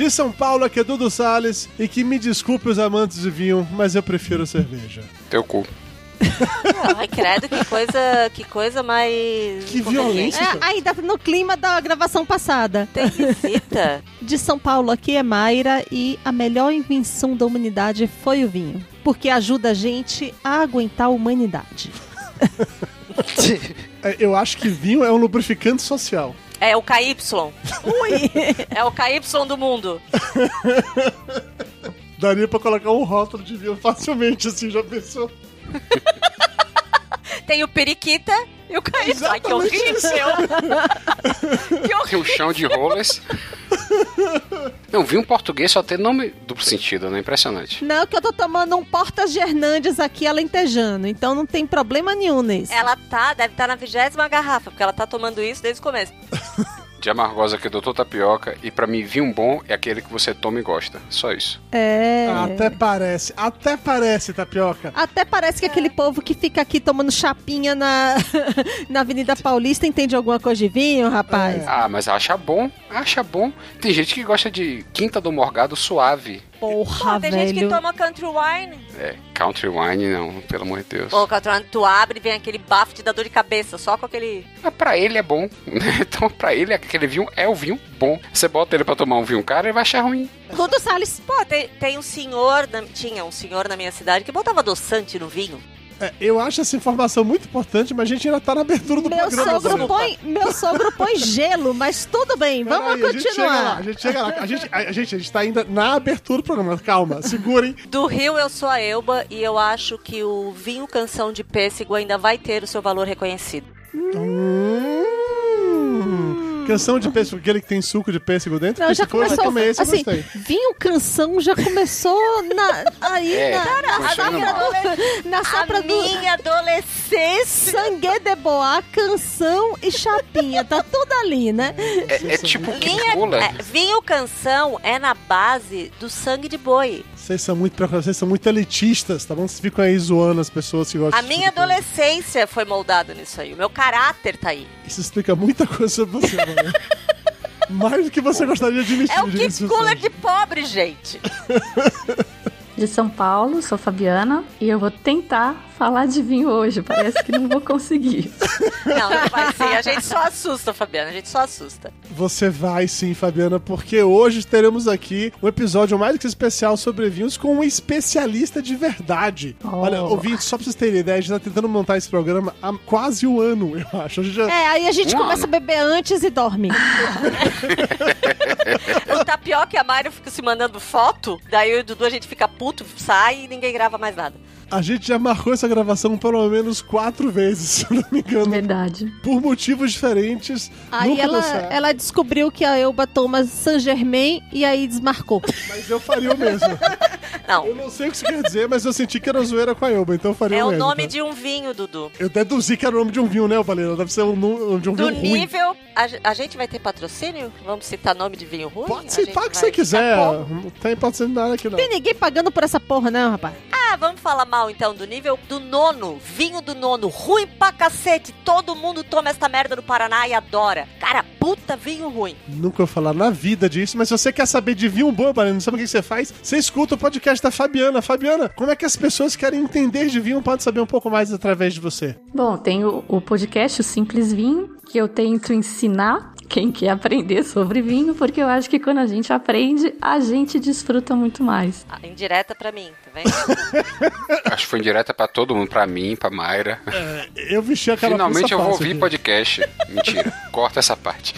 De São Paulo aqui é Dudu Salles e que me desculpe os amantes de vinho, mas eu prefiro cerveja. Teu cu. Ai, credo, que coisa, que coisa mais. Que violência. É, ainda no clima da gravação passada. Tem visita. De São Paulo aqui é Mayra e a melhor invenção da humanidade foi o vinho. Porque ajuda a gente a aguentar a humanidade. É, Eu acho que vinho é um lubrificante social. É o KY. Ui! É o KY do mundo. Daria pra colocar um rótulo de vinho facilmente, assim, já pensou? Tem o periquita e o KY. Ai, que horrível. que horrível. Tem um chão de rollers. Não, vi um português só tem nome duplo sentido, né? Impressionante. Não, que eu tô tomando um Portas de Hernandes aqui alentejano, então não tem problema nenhum nisso. Ela tá, deve estar na vigésima garrafa, porque ela tá tomando isso desde o começo. De amargosa aqui, doutor Tapioca. E pra mim, vinho bom é aquele que você toma e gosta. Só isso. É. Até parece, até parece, tapioca. Até parece que aquele povo que fica aqui tomando chapinha na, na Avenida Paulista entende alguma coisa de vinho, rapaz. Ah, mas acha bom. Acha bom. Tem gente que gosta de quinta do morgado suave. Porra, Pô, tem velho. gente que toma country wine. É, country wine não, pelo amor de Deus. Pô, country wine, tu abre e vem aquele bafo de dar dor de cabeça, só com aquele... Mas pra ele é bom. né? Então, pra ele, aquele vinho é o vinho bom. Você bota ele pra tomar um vinho caro, ele vai achar ruim. Dudu Salles. Pô, tem, tem um senhor, na- tinha um senhor na minha cidade que botava adoçante no vinho. É, eu acho essa informação muito importante, mas a gente ainda tá na abertura do Meu programa. sogro, põe, meu sogro põe gelo, mas tudo bem, vamos Peraí, A gente chega lá, continuar. a gente chega lá. A gente, a, a gente, a gente tá ainda na abertura do programa. Calma, segurem. Do Rio eu sou a Elba e eu acho que o vinho canção de pêssego ainda vai ter o seu valor reconhecido. Hum, canção de pêssego, aquele que tem suco de pêssego dentro? Não, já começou. também esse eu assim, gostei. vinho canção já começou na, aí É, na, na, funciona safra mal. do, na safra a do minha adolescência! sangue de boa, canção e chapinha. Tá tudo ali, né? É, é tipo que Minha, pula. é, vinho canção é na base do sangue de boi. Vocês são muito vocês são muito elitistas, tá bom? Vocês ficam aí zoando as pessoas que gostam A minha tipo adolescência foi moldada nisso aí. O meu caráter tá aí. Isso explica muita coisa sobre você, mano. Mais do que você gostaria de admitir. É o de cooler de pobre, gente. de São Paulo, sou Fabiana e eu vou tentar falar de vinho hoje. Parece que não vou conseguir. Não, não vai ser. A gente só assusta, Fabiana. A gente só assusta. Você vai sim, Fabiana, porque hoje teremos aqui um episódio mais do que especial sobre vinhos com um especialista de verdade. Oh. Olha, ouvinte, só pra vocês terem ideia, a gente tá tentando montar esse programa há quase um ano, eu acho. A gente já... É, aí a gente Um começa a ano. beber antes e dorme. O Tapioca e a Mário ficam se mandando foto, daí eu e o Dudu a gente fica puto, sai e ninguém grava mais nada. A gente já marcou essa gravação pelo menos quatro vezes, se eu não me engano. Verdade. Por motivos diferentes. Aí ela, ela descobriu que a Elba toma Saint Germain e aí desmarcou. Mas eu faria o mesmo. Não, Eu não sei o que isso quer dizer, mas eu senti que era zoeira com a Elba, então eu faria é o o mesmo. nome tá? de um vinho, Dudu. Eu deduzi que era o nome de um vinho, né, Valera? Deve ser o nome de um Do vinho ruim. nível. A, a gente vai ter patrocínio? Vamos citar nome de vinho ruim? Pode citar o que você quiser. Não tem patrocínio nada aqui, não. Tem ninguém pagando por essa porra, não, rapaz. Ah, vamos falar mal então do nível do nono. Vinho do nono. Ruim pra cacete. Todo mundo toma esta merda no Paraná e adora. Cara, puta vinho ruim. Nunca vou falar na vida disso, mas se você quer saber de vinho bom, Valera, não sabe o que você faz? Você escuta o podcast da Fabiana. Fabiana, como é que as pessoas que querem entender de vinho podem saber um pouco mais através de você? Bom, tem o, o podcast O Simples Vinho, que eu tento ensinar quem quer aprender sobre vinho, porque eu acho que quando a gente aprende, a gente desfruta muito mais. Ah, indireta pra mim, tá vendo? Acho que foi indireta pra todo mundo, pra mim, pra Mayra. Eu vesti a cara Finalmente eu vou ouvir aqui. podcast. Mentira, corta essa parte.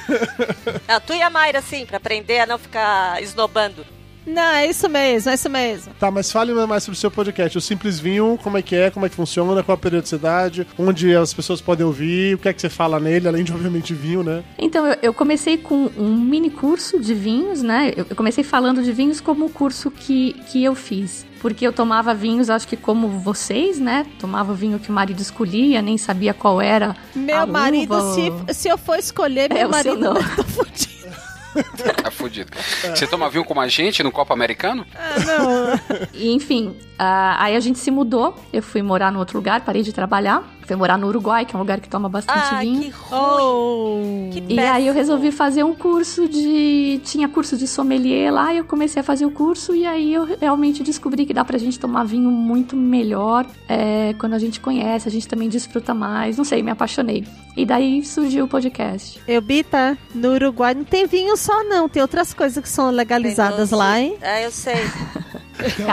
Não, tu e a Mayra, sim, pra aprender a não ficar esnobando. Não, é isso mesmo, é isso mesmo. Tá, mas fale mais sobre o seu podcast. O Simples Vinho, como é que é, como é que funciona, qual a periodicidade, onde as pessoas podem ouvir, o que é que você fala nele, além de, obviamente, vinho, né? Então, eu, comecei com um mini curso de vinhos, né? Eu, comecei falando de vinhos como o curso que, que eu fiz porque eu tomava vinhos, acho que como vocês, né? Tomava o vinho que o marido escolhia, nem sabia qual era. Meu a marido, uva. se, se eu for escolher, meu É, o seu marido não. tá fudido. Você toma vinho como a gente no Copa Americano? Ah, não. E, enfim, ah, aí a gente se mudou. Eu fui morar no outro lugar, parei de trabalhar. Fui morar no Uruguai, que é um lugar que toma bastante Ah, vinho. que ruim. Oh. Que E aí eu resolvi fazer um curso de. Tinha curso de sommelier lá, e eu comecei a fazer o curso, e aí eu realmente descobri que dá pra gente tomar vinho muito melhor é, quando a gente conhece, a gente também desfruta mais. Não sei, me apaixonei. E daí surgiu o podcast. Eu, Bita, no Uruguai não tem vinho só, não. Tem outras coisas que são legalizadas lá, hein? É, eu sei. Tem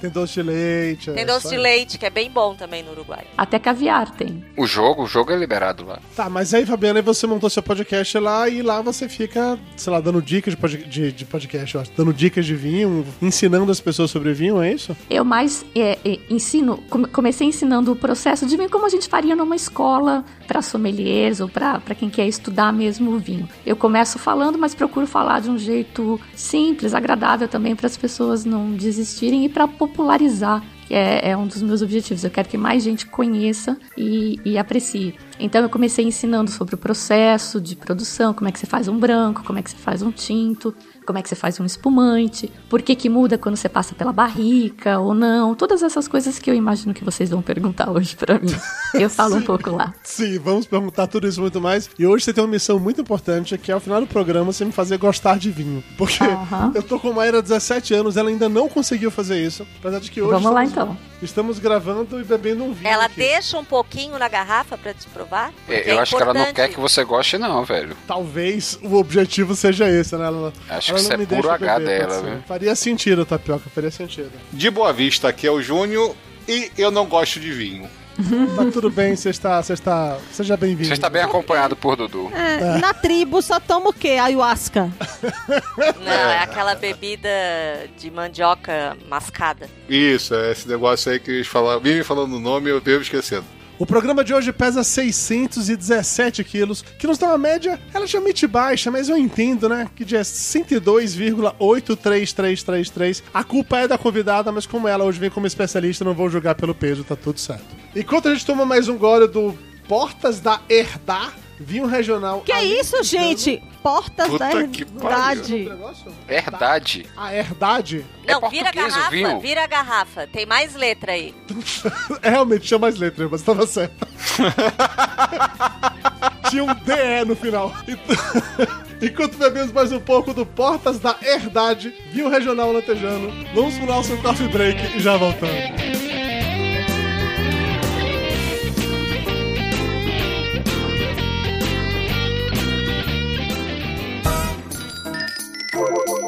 tem doce de leite. Tem é doce de leite, que é bem bom também no Uruguai. Até caviar tem. O jogo, o jogo é liberado lá. Tá, mas aí, Fabiana, aí você montou seu podcast lá e lá você fica, sei lá, dando dicas de, pod- de, de podcast, eu acho, dando dicas de vinho, ensinando as pessoas sobre vinho, é isso? Eu mais é, é, ensino, come- comecei ensinando o processo de vinho como a gente faria numa escola para sommeliers ou para quem quer estudar mesmo o vinho. Eu começo falando, mas procuro falar de um jeito simples, agradável também para as pessoas não desistirem e para popularizar. Que é, é um dos meus objetivos. Eu quero que mais gente conheça e, e aprecie. Então eu comecei ensinando sobre o processo de produção, como é que você faz um branco, como é que você faz um tinto, como é que você faz um espumante, por que que muda quando você passa pela barrica ou não, todas essas coisas que eu imagino que vocês vão perguntar hoje pra mim. Eu falo um pouco lá. Sim, vamos perguntar tudo isso e muito mais. E hoje você tem uma missão muito importante, que é ao final do programa você me fazer gostar de vinho. Porque Aham. eu tô com a Mayra há 17 anos, ela ainda não conseguiu fazer isso. Apesar de que hoje Vamos lá, estamos, então. estamos gravando e bebendo um vinho. Ela aqui. deixa um pouquinho na garrafa pra te provar? É, eu é acho que ela não importante. quer que você goste, não, velho. Talvez o objetivo seja esse, né? Ela, Acho ela não isso é me puro deixa H beber, dela, pode ser. viu? Faria sentido, Tapioca, faria sentido. De Boa Vista, aqui é o Júnior e eu não gosto de vinho. Tá tudo bem, você está, você está, seja bem-vindo. Você está bem acompanhado por Dudu. É, Na tribo só toma o quê? Ayahuasca. Não, é aquela bebida de mandioca mascada. Isso, é esse negócio aí que eles falam, vivem falando o nome e eu devo esquecendo. O programa de hoje pesa 617 quilos, que nos dá uma média relativamente baixa, mas eu entendo, né? Que de 102,83333. A culpa é da convidada, mas como ela hoje vem como especialista, não vou julgar pelo peso, tá tudo certo. Enquanto a gente toma mais um gole do Portas da Herdar, vinho regional. Que isso, gente? Portas Puta da Herdade. Negócio? Verdade. A Herdade? É Não, vira garrafa, vinho? vira a garrafa. Tem mais letra aí. É, realmente tinha mais letras, mas tava certo. tinha um DE no final. Então- Enquanto bebemos mais um pouco do Portas da Herdade, vinho regional latejano, vamos pro nosso coffee break e já voltamos. Thank you.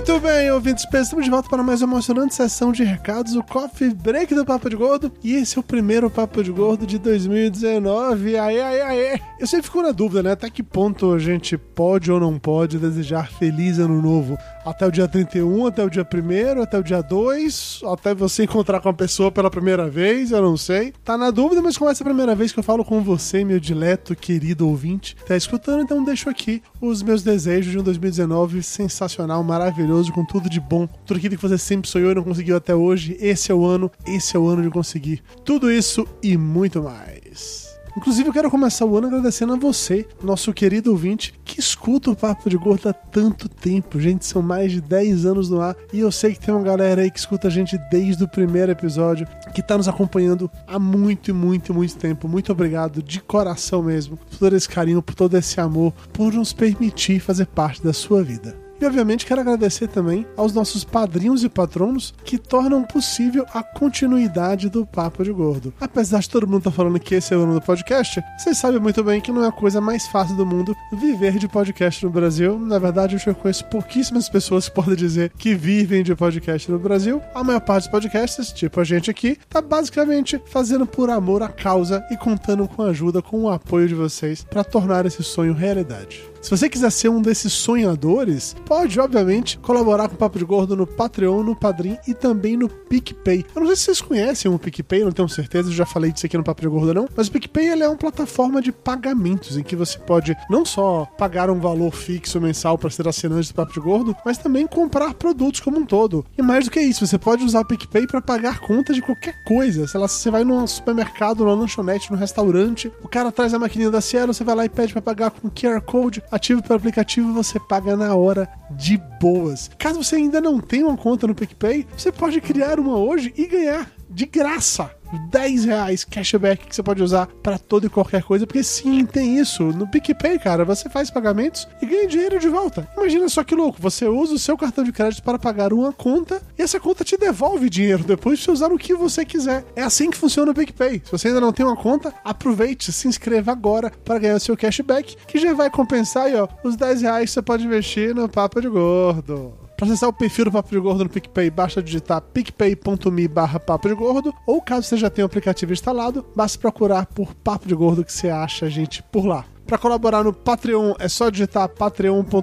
Muito bem, ouvintes, estamos de volta para mais uma emocionante sessão de recados, o Coffee Break do Papo de Gordo. E esse é o primeiro Papo de Gordo de 2019. Aê, aê, aê! Eu sempre fico na dúvida, né? Até que ponto a gente pode ou não pode desejar feliz ano novo? Até o dia 31, até o dia 1 até o dia 2, até você encontrar com a pessoa pela primeira vez, eu não sei. Tá na dúvida, mas como essa é a primeira vez que eu falo com você, meu dileto, querido ouvinte, tá escutando, então deixo aqui os meus desejos de um 2019 sensacional, maravilhoso, com tudo de bom. Tudo aquilo que você sempre sonhou e não conseguiu até hoje. Esse é o ano, esse é o ano de conseguir tudo isso e muito mais. Inclusive, eu quero começar o ano agradecendo a você, nosso querido ouvinte, que escuta o Papo de Gordo há tanto tempo. Gente, são mais de 10 anos no ar e eu sei que tem uma galera aí que escuta a gente desde o primeiro episódio, que tá nos acompanhando há muito, muito, muito tempo. Muito obrigado de coração mesmo por todo esse carinho, por todo esse amor, por nos permitir fazer parte da sua vida. E obviamente quero agradecer também aos nossos padrinhos e patronos que tornam possível a continuidade do Papo de Gordo. Apesar de todo mundo estar falando que esse é o ano do podcast, vocês sabem muito bem que não é a coisa mais fácil do mundo viver de podcast no Brasil. Na verdade, eu conheço pouquíssimas pessoas que podem dizer que vivem de podcast no Brasil. A maior parte dos podcasts, tipo a gente aqui, tá basicamente fazendo por amor à causa e contando com a ajuda, com o apoio de vocês para tornar esse sonho realidade. Se você quiser ser um desses sonhadores, pode, obviamente, colaborar com o Papo de Gordo no Patreon, no Padrim e também no PicPay. Eu não sei se vocês conhecem o PicPay, não tenho certeza, eu já falei disso aqui no Papo de Gordo não, mas o PicPay é uma plataforma de pagamentos em que você pode não só pagar um valor fixo mensal para ser assinante do Papo de Gordo, mas também comprar produtos como um todo. E mais do que isso, você pode usar o PicPay para pagar conta de qualquer coisa. Sei lá, se você vai num supermercado, numa lanchonete, num restaurante, o cara traz a maquininha da Cielo, você vai lá e pede para pagar com QR Code, ativo pelo aplicativo, você paga na hora de boas. Caso você ainda não tenha uma conta no PicPay, você pode criar uma hoje e ganhar de graça 10 reais cashback que você pode usar para toda e qualquer coisa, porque sim, tem isso. No PicPay, cara, você faz pagamentos e ganha dinheiro de volta. Imagina só que louco, você usa o seu cartão de crédito para pagar uma conta e essa conta te devolve dinheiro depois de você usar o que você quiser. É assim que funciona o PicPay. Se você ainda não tem uma conta, aproveite, se inscreva agora para ganhar o seu cashback, que já vai compensar aí, ó, os 10 reais que você pode investir no Papo de Gordo. Para acessar o perfil do Papo de Gordo no PicPay, basta digitar picpay.me barra Papo de Gordo, ou caso você já tenha o aplicativo instalado, basta procurar por Papo de Gordo que você acha a gente por lá. Para colaborar no Patreon é só digitar patreon.com.br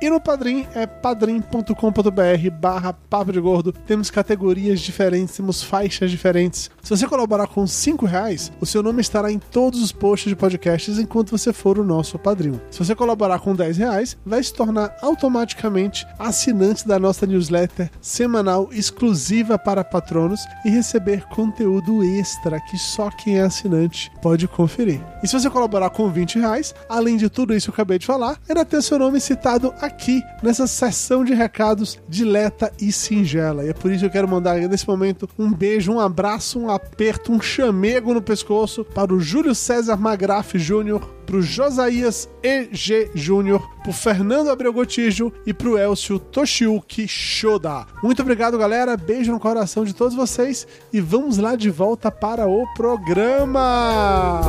e no Padrim é padrim.com.br. Temos categorias diferentes, temos faixas diferentes. Se você colaborar com 5 reais, o seu nome estará em todos os posts de podcasts enquanto você for o nosso padrinho. Se você colaborar com 10 reais, vai se tornar automaticamente assinante da nossa newsletter semanal exclusiva para patronos e receber conteúdo extra que só quem é assinante pode conferir. E se você colaborar com 20 reais, além de tudo isso que eu acabei de falar, ainda ter seu nome citado aqui nessa sessão de recados dileta e singela. E é por isso que eu quero mandar nesse momento um beijo, um abraço, um aperto, um chamego no pescoço para o Júlio César Magraf Júnior, pro Josias E.G. Júnior, pro Fernando Abreu Gotijo e pro Elcio Toshiuki Shoda. Muito obrigado, galera. Beijo no coração de todos vocês e vamos lá de volta para o programa.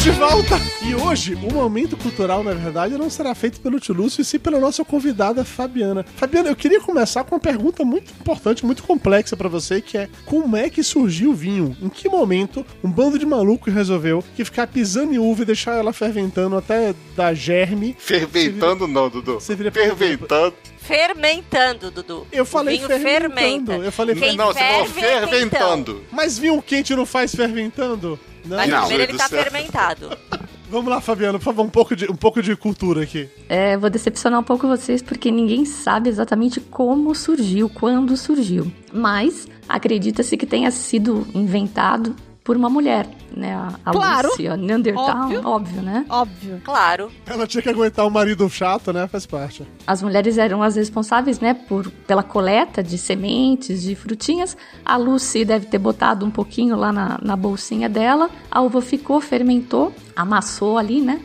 Estamos de volta! E hoje, o momento cultural, na verdade, não será feito pelo Tio Lúcio, e sim pela nossa convidada Fabiana. Fabiana, eu queria começar com uma pergunta muito importante, muito complexa para você, que é como é que surgiu o vinho? Em que momento um bando de maluco resolveu que ficar pisando em uva e deixar ela ferventando até dar germe... Ferventando não, Dudu. Você vira Ferventando. Fermentando, Dudu. Eu falei fermentando. fermenta. Eu falei Quem não, você falou é ferventando. Mas vinho quente não faz ferventando? Não. Mas Não, primeiro ele tá céu. fermentado. Vamos lá, Fabiano, por favor, um pouco de, um pouco de cultura aqui. É, vou decepcionar um pouco vocês porque ninguém sabe exatamente como surgiu, quando surgiu. Mas acredita-se que tenha sido inventado por uma mulher, né? A, a Claro. Lúcia Neandertal, Óbvio. óbvio, né? Óbvio. Claro. Ela tinha que aguentar o marido chato, né? Faz parte. As mulheres eram as responsáveis, né, por, pela coleta de sementes, de frutinhas. A Lucy deve ter botado um pouquinho lá na, na bolsinha dela. A uva ficou, fermentou, amassou ali, né?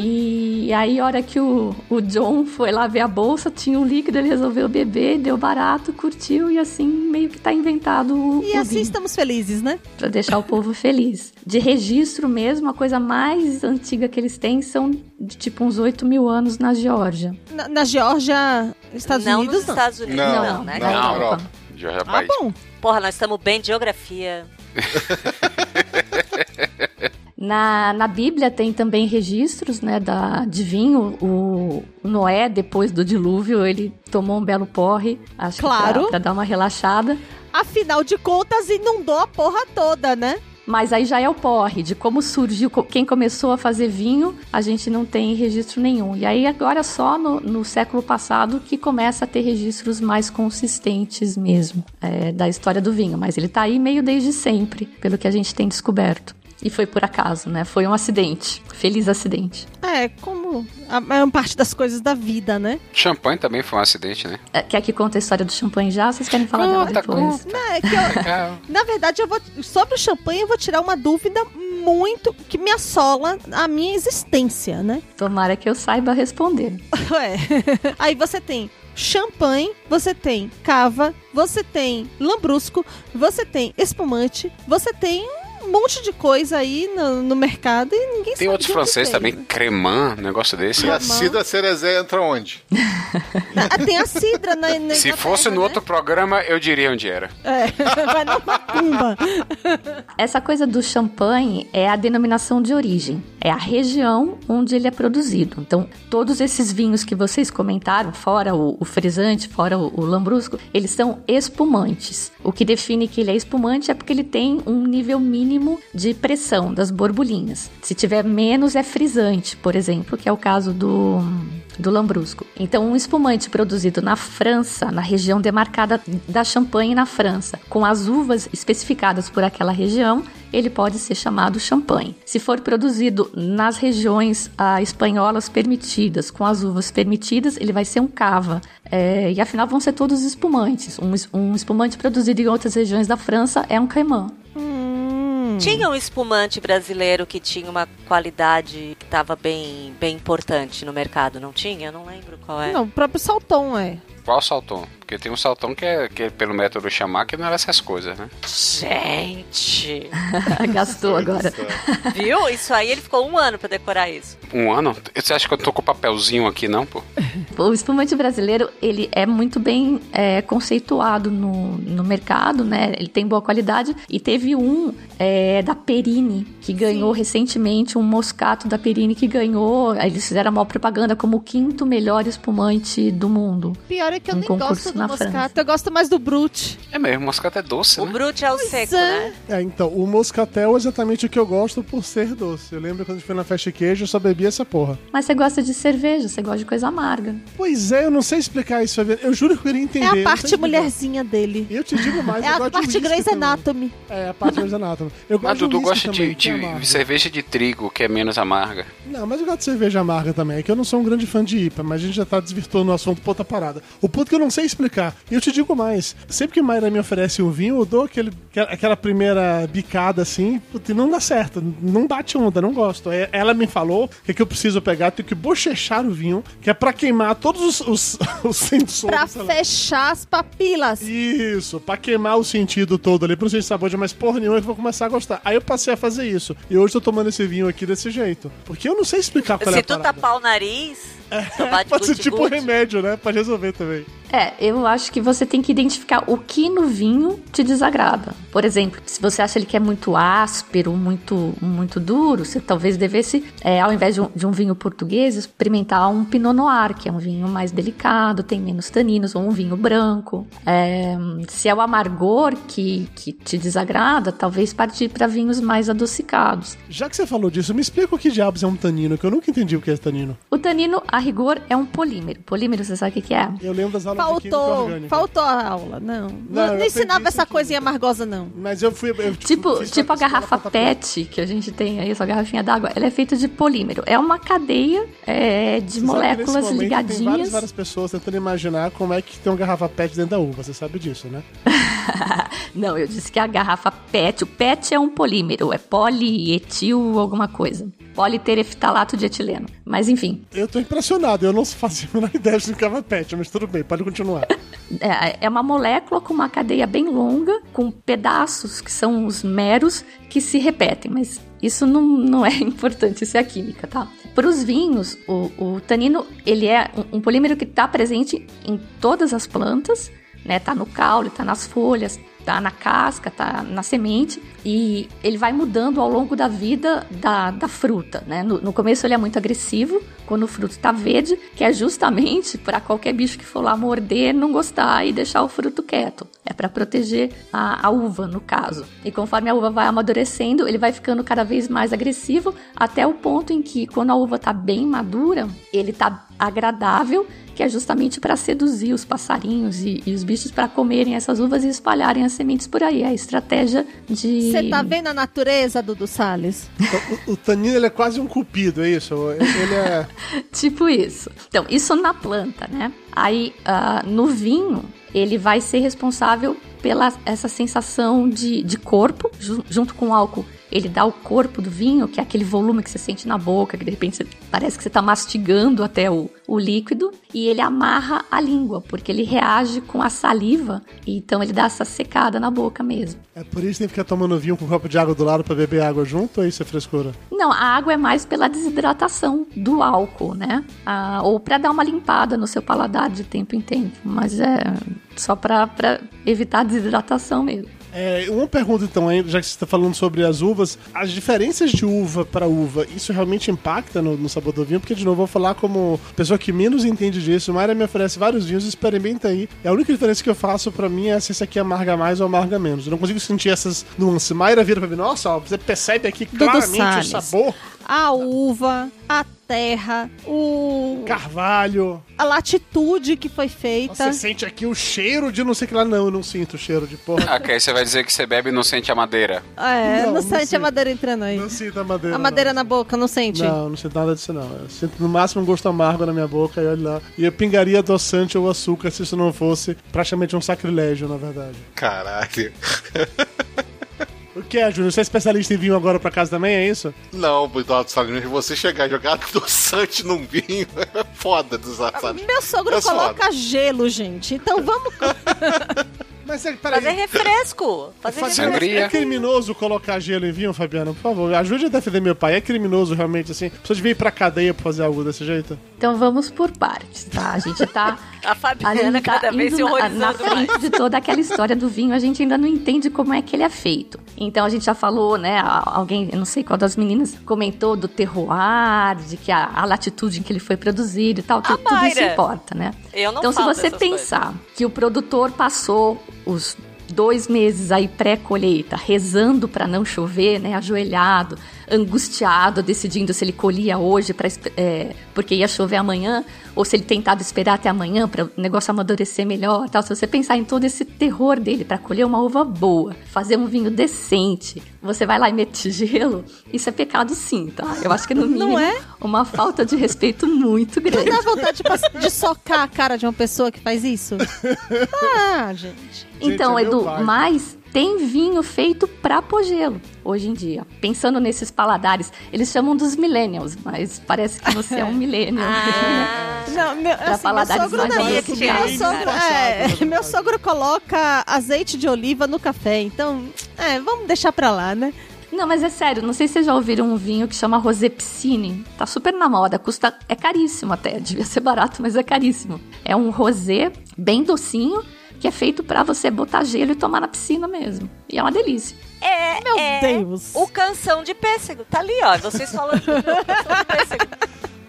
E aí, a hora que o, o John foi lá ver a bolsa, tinha um líquido, ele resolveu beber, deu barato, curtiu e assim meio que tá inventado o, E o assim vinho, estamos felizes, né? pra deixar o povo feliz. De registro mesmo, a coisa mais antiga que eles têm são de tipo uns 8 mil anos na Geórgia. Na, na Geórgia, Estados não Unidos, nos não. Estados Unidos, Não, não, né? não, cara? Europa. Já é Ah, país. bom. Porra, nós estamos bem de geografia. Na, na Bíblia tem também registros, né, da, de vinho. O, o Noé, depois do dilúvio, ele tomou um belo porre, acho Claro. que pra, pra dar uma relaxada. Afinal de contas, inundou a porra toda, né? Mas aí já é o porre, de como surgiu, quem começou a fazer vinho, a gente não tem registro nenhum. E aí agora só no, no século passado que começa a ter registros mais consistentes mesmo é, da história do vinho. Mas ele tá aí meio desde sempre, pelo que a gente tem descoberto. E foi por acaso, né? Foi um acidente. Feliz acidente. É, como a maior parte das coisas da vida, né? Champanhe também foi um acidente, né? É, quer que conte a história do champanhe já? Vocês querem falar dela Conta, depois? conta. Não, é que eu, na verdade, eu vou. Sobre o champanhe, eu vou tirar uma dúvida muito que me assola a minha existência, né? Tomara que eu saiba responder. Ué. Aí você tem champanhe, você tem cava, você tem lambrusco, você tem espumante, você tem um monte de coisa aí no, no mercado e ninguém sabe. Tem outros franceses também, né? cremant, um negócio desse. E a Cida Cerezé entra onde? Ah, Tem a cidra na, na Se fosse no né? outro programa, eu diria onde era. É, vai na macumba. Essa coisa do champanhe é a denominação de origem, é a região onde ele é produzido. Então, todos esses vinhos que vocês comentaram, fora o, o frisante, fora o, o lambrusco, eles são espumantes. O que define que ele é espumante é porque ele tem um nível mínimo de pressão das borbulhinhas. Se tiver menos, é frisante, por exemplo, que é o caso do, do lambrusco. Então, um espumante produzido na França, na região demarcada da Champagne na França, com as uvas especificadas por aquela região, ele pode ser chamado champanhe. Se for produzido nas regiões ah, espanholas permitidas, com as uvas permitidas, ele vai ser um cava. É, e afinal vão ser todos espumantes. Um, um espumante produzido em outras regiões da França é um cremant. Tinha um espumante brasileiro que tinha uma qualidade que estava bem, bem importante no mercado, não tinha? Eu não lembro qual é. Não, o próprio Salton é. Qual saltão? Porque tem um saltão que é, que é pelo método chamar que não era essas coisas, né? Gente! Gastou agora. Viu? Isso aí ele ficou um ano pra decorar isso. Um ano? Você acha que eu tô com papelzinho aqui, não, pô? O espumante brasileiro, ele é muito bem é, conceituado no, no mercado, né? Ele tem boa qualidade. E teve um é, da Perini, que ganhou recentemente, um moscato da Perini que ganhou. Eles fizeram a maior propaganda como o quinto melhor espumante do mundo. Pior é que eu Um nem gosto do na moscato, França. eu gosto mais do Brute. É mesmo, moscato é doce, O né? Brute é o seco, é. né? É, então, o moscatel é exatamente o que eu gosto por ser doce. Eu lembro quando a gente foi na festa de queijo, eu só bebia essa porra. Mas você gosta de cerveja, você gosta de coisa amarga. Pois é, eu não sei explicar isso, Fabiana. Eu juro que eu queria entender. É a parte mulherzinha dele. E eu te digo mais, É eu a gosto parte de whisky Grey's também. Anatomy. É, a parte Grey's Anatomy. Eu gosto Mas Dudu gosta de, é de cerveja de trigo, que é menos amarga. Não, mas eu gosto de cerveja amarga também. É que eu não sou um grande fã de IPA, mas a gente já tá desvirtuando o assunto pra outra parada. O ponto que eu não sei explicar. E eu te digo mais. Sempre que Mayra me oferece um vinho, eu dou aquele, aquela primeira bicada assim, e não dá certo. Não bate onda, não gosto. Aí Ela me falou que, é que eu preciso pegar, tenho que bochechar o vinho, que é pra queimar todos os, os, os sensores. Pra lá. fechar as papilas. Isso, pra queimar o sentido todo ali, pra não sentir sabor de mais porra nenhuma, eu vou começar a gostar. Aí eu passei a fazer isso. E hoje eu tô tomando esse vinho aqui desse jeito. Porque eu não sei explicar qual é Se a tu parada. tapar o nariz, de Pode ser tipo um remédio, né? Pode resolver também. É, eu acho que você tem que identificar o que no vinho te desagrada. Por exemplo, se você acha ele que é muito áspero, muito muito duro, você talvez devesse, é, ao invés de um, de um vinho português, experimentar um Pinot Noir, que é um vinho mais delicado, tem menos taninos, ou um vinho branco. É, se é o amargor que, que te desagrada, talvez partir para vinhos mais adocicados. Já que você falou disso, me explica o que diabos é um tanino, que eu nunca entendi o que é tanino. O tanino, a rigor, é um polímero. Polímero, você sabe o que é? Eu lembro das aulas de química Faltou, orgânica. faltou a aula, não. Não, Não, não ensinava essa coisinha amargosa, não. Mas eu fui. Eu, Tipo, fiz tipo a garrafa PET que a gente tem aí, essa garrafinha d'água, ela é feita de polímero. É uma cadeia é, de Você moléculas momento Tem várias, ligadinhas. várias pessoas tentando imaginar como é que tem uma garrafa PET dentro da uva. Você sabe disso, né? Não, eu disse que a garrafa PET, o PET é um polímero, é polietil alguma coisa. Politereftalato de etileno. Mas enfim, Eu tô impressionado, eu não fazia a menor ideia de garrafa PET, mas tudo bem, pode continuar. é, é uma molécula com uma cadeia bem longa, com pedaços que são os meros que se repetem, mas isso não, não é importante, isso é a química, tá? Para os vinhos, o, o tanino ele é um, um polímero que está presente em todas as plantas, né? Tá no caule, tá nas folhas, tá na casca, tá na semente, e ele vai mudando ao longo da vida da, da fruta, né? No, no começo ele é muito agressivo, quando o fruto tá verde, que é justamente para qualquer bicho que for lá morder, não gostar e deixar o fruto quieto. É para proteger a, a uva, no caso. E conforme a uva vai amadurecendo, ele vai ficando cada vez mais agressivo, até o ponto em que, quando a uva tá bem madura, ele tá agradável que é justamente para seduzir os passarinhos e, e os bichos para comerem essas uvas e espalharem as sementes por aí. É a estratégia de. Você tá vendo a natureza, Dudu Salles? Então, o, o tanino ele é quase um cupido, é isso? Ele é. tipo isso. Então, isso na planta, né? Aí, uh, no vinho, ele vai ser responsável pela essa sensação de, de corpo, ju junto com o álcool ele dá o corpo do vinho, que é aquele volume que você sente na boca, que de repente parece que você está mastigando até o, o líquido, e ele amarra a língua, porque ele reage com a saliva, então ele dá essa secada na boca mesmo. É por isso que tem que ficar tomando vinho com um copo de água do lado para beber água junto, ou isso é frescura? Não, a água é mais pela desidratação do álcool, né? Ah, ou para dar uma limpada no seu paladar de tempo em tempo, mas é só para evitar a desidratação mesmo. É, uma pergunta então, ainda, já que você está falando sobre as uvas, as diferenças de uva para uva, isso realmente impacta no, no, sabor do vinho? Porque, de novo, vou falar como pessoa que menos entende disso. Mayra me oferece vários vinhos, experimenta aí. É a única diferença que eu faço para mim é se esse aqui amarga mais ou amarga menos. Eu não consigo sentir essas nuances. Mayra vira para mim, nossa, ó, você percebe aqui claramente o sabor. A uva, a terra, o. Carvalho. A latitude que foi feita. Você sente aqui o cheiro de não sei o que lá. Não, eu não sinto o cheiro de porra. ok, você vai dizer que você bebe e não sente a madeira. É, não, não, não sente sinto. a madeira entrando aí. Não sinto a madeira. A madeira não. na boca, não sente? Não, não sinto nada disso não. Eu sinto no máximo um gosto amargo na minha boca e olha lá. E eu pingaria adoçante ou açúcar se isso não fosse praticamente um sacrilégio, na verdade. Caralho. O que é, Júnior? Você é especialista em vinho agora pra casa também, é isso? Não, Eduardo Salino, você chegar e jogar adoçante num vinho é foda dos assados. Meu sogro é coloca foda. gelo, gente. Então vamos. Mas é, Fazer refresco. Fazer, Fazer sangria. É criminoso colocar gelo em vinho, Fabiana? Por favor, ajude a defender meu pai. É criminoso realmente, assim. Precisa de vir pra cadeia pra fazer algo desse jeito? Então vamos por partes, tá? A gente tá. a Fabiana tá cada vez se na, na frente de toda aquela história do vinho, a gente ainda não entende como é que ele é feito. Então a gente já falou, né? Alguém, eu não sei qual das meninas, comentou do terroir, de que a, a latitude em que ele foi produzido e tal, que tudo isso importa, né? Eu não então, se você pensar coisas. que o produtor passou os dois meses aí pré-colheita, rezando para não chover, né, ajoelhado, angustiado, decidindo se ele colhia hoje pra, é, porque ia chover amanhã, ou se ele tentava esperar até amanhã para o negócio amadurecer melhor, tal. Se você pensar em todo esse terror dele para colher uma uva boa, fazer um vinho decente, você vai lá e mete gelo, isso é pecado sim, tá? Eu acho que no mínimo não é? uma falta de respeito muito grande. Não dá vontade de, de socar a cara de uma pessoa que faz isso? Ah, gente. Então, Gente, é Edu, pai. mas tem vinho feito pra pôr gelo hoje em dia. Pensando nesses paladares, eles chamam dos millennials, mas parece que você é um millennial. Ah. Não, meu, assim, paladares meu sogro, não, meu, sogro, é, meu sogro coloca azeite de oliva no café, então, é, vamos deixar pra lá, né? Não, mas é sério, não sei se vocês já ouviram um vinho que chama Rosé Piscine. Tá super na moda, custa. É caríssimo até. Devia ser barato, mas é caríssimo. É um rosé bem docinho, que é feito pra você botar gelo e tomar na piscina mesmo. E é uma delícia. É, Meu é Deus. o canção de pêssego. Tá ali, ó. Vocês falando do canção de pêssego.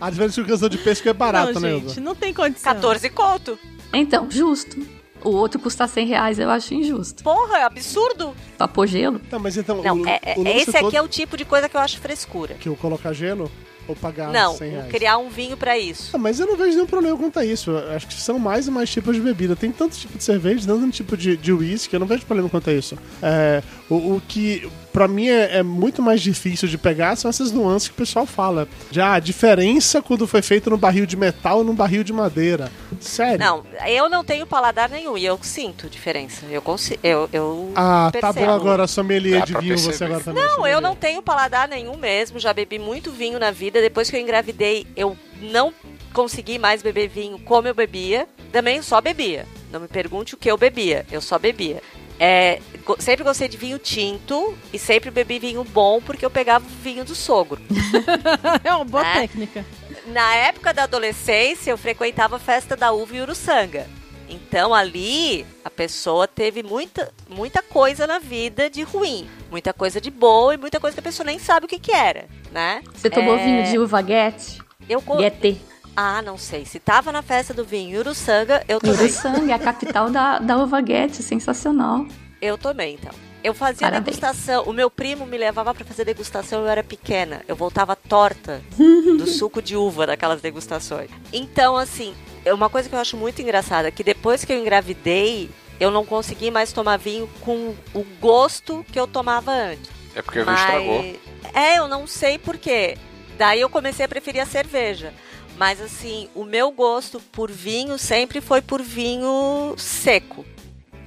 A diferença é que o canção de pêssego é barato, não, né, gente, não tem condição. 14 conto. Então, justo. O outro custa 100 reais, eu acho injusto. Porra, é absurdo. Pra pôr gelo. Não, mas então. Não, o, é, é- o esse aqui todo é o tipo de coisa que eu acho frescura. Que eu colocar gelo ou pagar Não, 100 reais? criar um vinho pra isso. Ah, mas eu não vejo nenhum problema quanto a isso. Eu acho que são mais e mais tipos de bebida. Tem tanto tipo de cerveja, tanto tipo de, de whisky, eu não vejo problema quanto a isso. É, o, o que pra mim é, é muito mais difícil de pegar são essas nuances que o pessoal fala. Já a diferença quando foi feito no barril de metal ou no barril de madeira. Sério. Não, eu não tenho paladar nenhum e eu sinto diferença. Eu consigo. Eu, eu Ah, tá percebo. bom agora, sommelier Dá de vinho, você agora também. é Não, eu sommelier. não tenho paladar nenhum mesmo. Já bebi muito vinho na vida. Depois que eu engravidei, eu não consegui mais beber vinho como eu bebia. Também só bebia. Não me pergunte o que eu bebia. Eu só bebia. É, sempre gostei de vinho tinto e sempre bebi vinho bom porque eu pegava vinho do sogro. É uma boa É. técnica. Na época da adolescência, eu frequentava a festa da uva em Uruçanga. Então ali, a pessoa teve muita, muita coisa na vida de ruim, muita coisa de boa e muita coisa que a pessoa nem sabe o que que era, né? Você tomou É, vinho de uva Guete? Eu Guete. Ah, não sei. Se tava na festa do vinho Uruçanga, eu tomei. Uruçanga, é a capital da, da uva Guete, sensacional. Eu tomei, então. Eu fazia Parabéns. degustação. O meu primo me levava pra fazer degustação, eu era pequena. Eu voltava torta do suco de uva daquelas degustações. Então, assim, é uma coisa que eu acho muito engraçada, que depois que eu engravidei, eu não consegui mais tomar vinho com o gosto que eu tomava antes. É porque o vinho estragou. É, eu não sei porquê. Daí eu comecei a preferir a cerveja. Mas assim, o meu gosto por vinho sempre foi por vinho seco.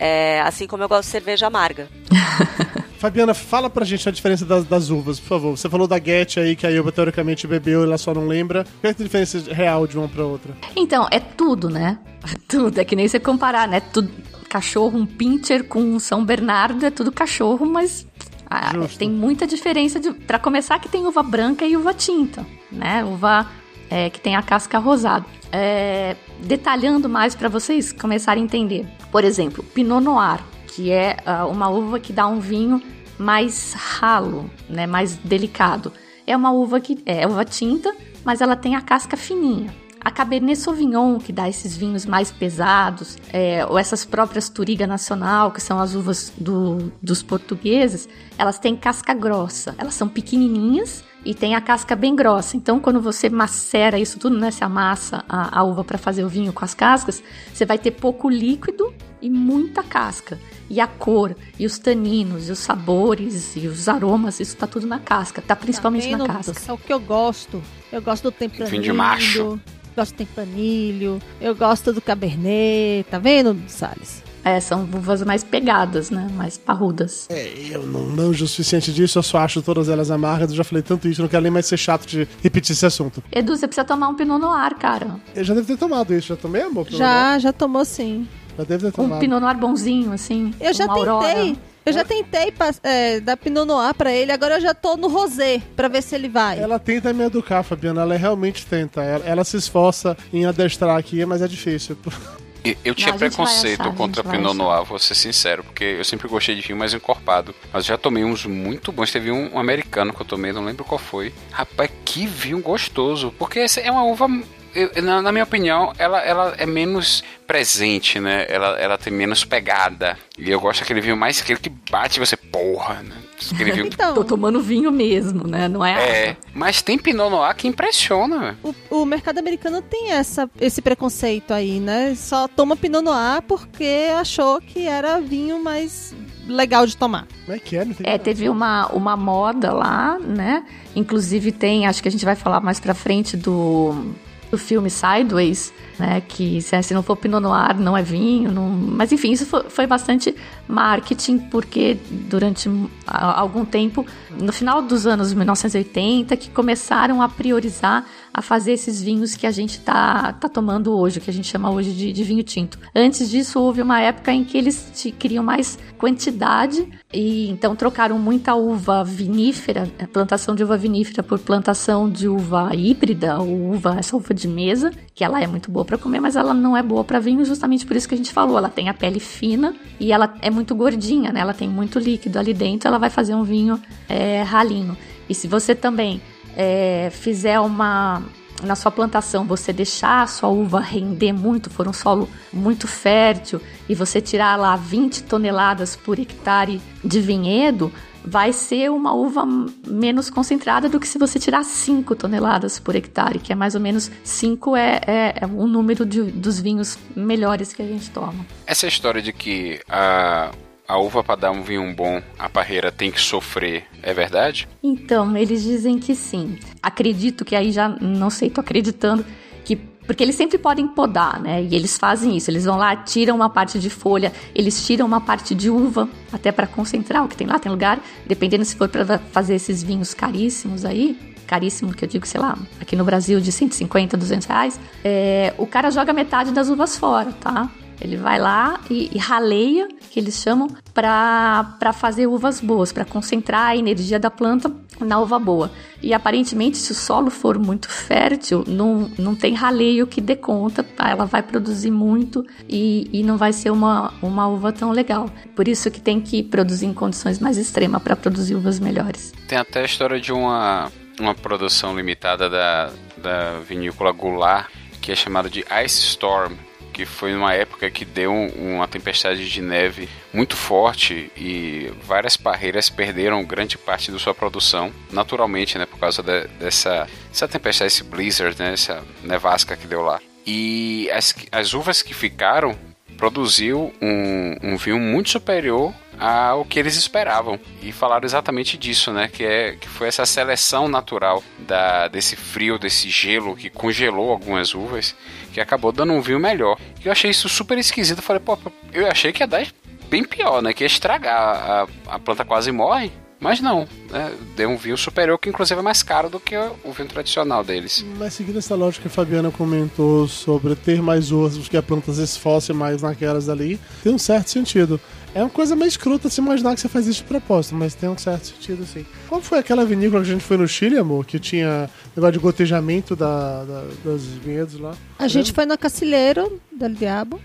É, assim como eu gosto de cerveja amarga. Fabiana, fala pra gente a diferença das, das uvas, por favor. Você falou da Get aí, que a Ilva teoricamente bebeu e ela só não lembra. Qual é a diferença real de uma pra outra? Então, é tudo, né? Tudo. É que nem você comparar, né? Tudo, cachorro, um pincher com um São Bernardo, é tudo cachorro, mas ah, tem muita diferença. De, para começar, que tem uva branca e uva tinta, né? Uva é, que tem a casca rosada. É, detalhando mais para vocês começarem a entender. Por exemplo, Pinot Noir, que é ah, uma uva que dá um vinho mais ralo, né? Mais delicado. É uma uva que é uva tinta, mas ela tem a casca fininha. A Cabernet Sauvignon, que dá esses vinhos mais pesados, é, ou essas próprias Turiga Nacional, que são as uvas do- dos portugueses, elas têm casca grossa. Elas são pequenininhas e tem a casca bem grossa. Então, quando você macera isso tudo, né, se amassa a, a uva para fazer o vinho com as cascas, você vai ter pouco líquido e muita casca. E a cor, e os taninos, e os sabores, e os aromas, isso tá tudo na casca. Tá principalmente Tá na casca. É o que eu gosto. Eu gosto do tempranilho. Vinho de macho. Gosto do tempranilho. Eu gosto do cabernet. Tá vendo, Salles? É, são uvas mais pegadas, né? Mais parrudas. É, eu não manjo o suficiente disso, eu só acho todas elas amargas. Eu já falei tanto isso, não quero nem mais ser chato de repetir esse assunto. Edu, você precisa tomar um Pinot Noir, cara. Eu já devo ter tomado isso, já tomei, amor? Já, já tomou sim. Já deve ter Um tomado. Pinot Noir bonzinho, assim. Eu já uma Aurora. tentei. Eu já tentei é, dar Pinot Noir pra ele, agora eu já tô no rosé pra ver se ele vai. Ela tenta me educar, Fabiana, ela realmente tenta. Ela, ela se esforça em adestrar aqui, mas é difícil. Eu tinha preconceito achar, contra Pinot. Noir, vou ser sincero, porque eu sempre gostei de vinho mais encorpado. Mas já tomei uns muito bons. Teve um americano que eu tomei, não lembro qual foi. Rapaz, que vinho gostoso. Porque essa é uma uva. eu- na, na minha opinião, ela, ela é menos presente, né? Ela, ela tem menos pegada. E eu gosto daquele vinho mais aquele que bate e você, porra, né? Que Então, Tô tomando vinho mesmo, né? Não é, É, água. mas tem Pinot Noir que impressiona. o, o mercado americano tem essa, esse preconceito aí, né? Só toma Pinot Noir porque achou que era vinho mais legal de tomar. Como é que é? Não tem É, teve uma, uma moda lá, né? Inclusive tem, acho que a gente vai falar mais pra frente do, do filme Sideways, né? Que se, não for Pinot Noir, não é vinho. Não... Mas enfim, isso foi, bastante marketing, porque durante algum tempo, no final dos anos 1980, que começaram a priorizar a fazer esses vinhos que a gente tá, tá tomando hoje, que a gente chama hoje de, de vinho tinto. Antes disso, houve uma época em que eles te- queriam mais quantidade e então trocaram muita uva vinífera, a plantação de uva vinífera por plantação de uva híbrida ou uva, essa uva de mesa, que ela é muito boa para comer, mas ela não é boa para vinho, justamente por isso que a gente falou, ela tem a pele fina e ela é muito gordinha, né? Ela tem muito líquido ali dentro, ela vai fazer um vinho é, ralinho. E se você também é, fizer uma na sua plantação você deixar a sua uva render muito, for um solo muito fértil e você tirar lá 20 toneladas por hectare de vinhedo, vai ser uma uva menos concentrada do que se você tirar 5 toneladas por hectare, que é mais ou menos 5 é, é, é o número de, dos vinhos melhores que a gente toma. Essa história de que a, a uva para dar um vinho bom, a parreira tem que sofrer, é verdade? Então, eles dizem que sim. Acredito que aí já não sei, tô acreditando que porque eles sempre podem podar, né? E eles fazem isso. Eles vão lá, tiram uma parte de folha, eles tiram uma parte de uva, até para concentrar o que tem lá. Tem lugar, dependendo se for para fazer esses vinhos caríssimos aí, caríssimo que eu digo, sei lá, aqui no Brasil de 150, 200 reais, é, o cara joga metade das uvas fora, tá? Ele vai lá e, e raleia, que eles chamam, para fazer uvas boas, para concentrar a energia da planta na uva boa. E aparentemente, se o solo for muito fértil, não, não tem raleio que dê conta, tá? ela vai produzir muito e, e não vai ser uma, uma uva tão legal. Por isso que tem que produzir em condições mais extremas para produzir uvas melhores. Tem até a história de uma, uma produção limitada da, da vinícola Goulart, que é chamada de Ice Storm, que foi numa época que deu uma tempestade de neve muito forte e várias parreiras perderam grande parte da sua produção, naturalmente, né, por causa de, dessa, dessa tempestade, esse blizzard, né, essa nevasca que deu lá. E as, as uvas que ficaram produziu um, um vinho muito superior ao que eles esperavam e falaram exatamente disso, né? Que é que foi essa seleção natural da desse frio, desse gelo que congelou algumas uvas, que acabou dando um vinho melhor. E eu achei isso super esquisito. Falei, pô, eu achei que ia dar bem pior, né? Que ia estragar a, a planta quase morre. Mas não, né? deu um vinho superior que inclusive é mais caro do que o vinho tradicional deles. Mas seguindo essa lógica que a Fabiana comentou sobre ter mais uvas porque a planta se esforce mais naquelas ali, tem um certo sentido. É uma coisa meio escrota se imaginar que você faz isso de propósito, mas tem um certo sentido, sim. Qual foi aquela vinícola que a gente foi no Chile, amor? Que tinha negócio de gotejamento da, da das vinhedos lá? A gente foi no Cacilheiro del Diabo.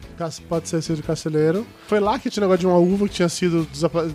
Pode ser sido Cacilheiro. Foi lá que tinha negócio de uma uva que tinha sido.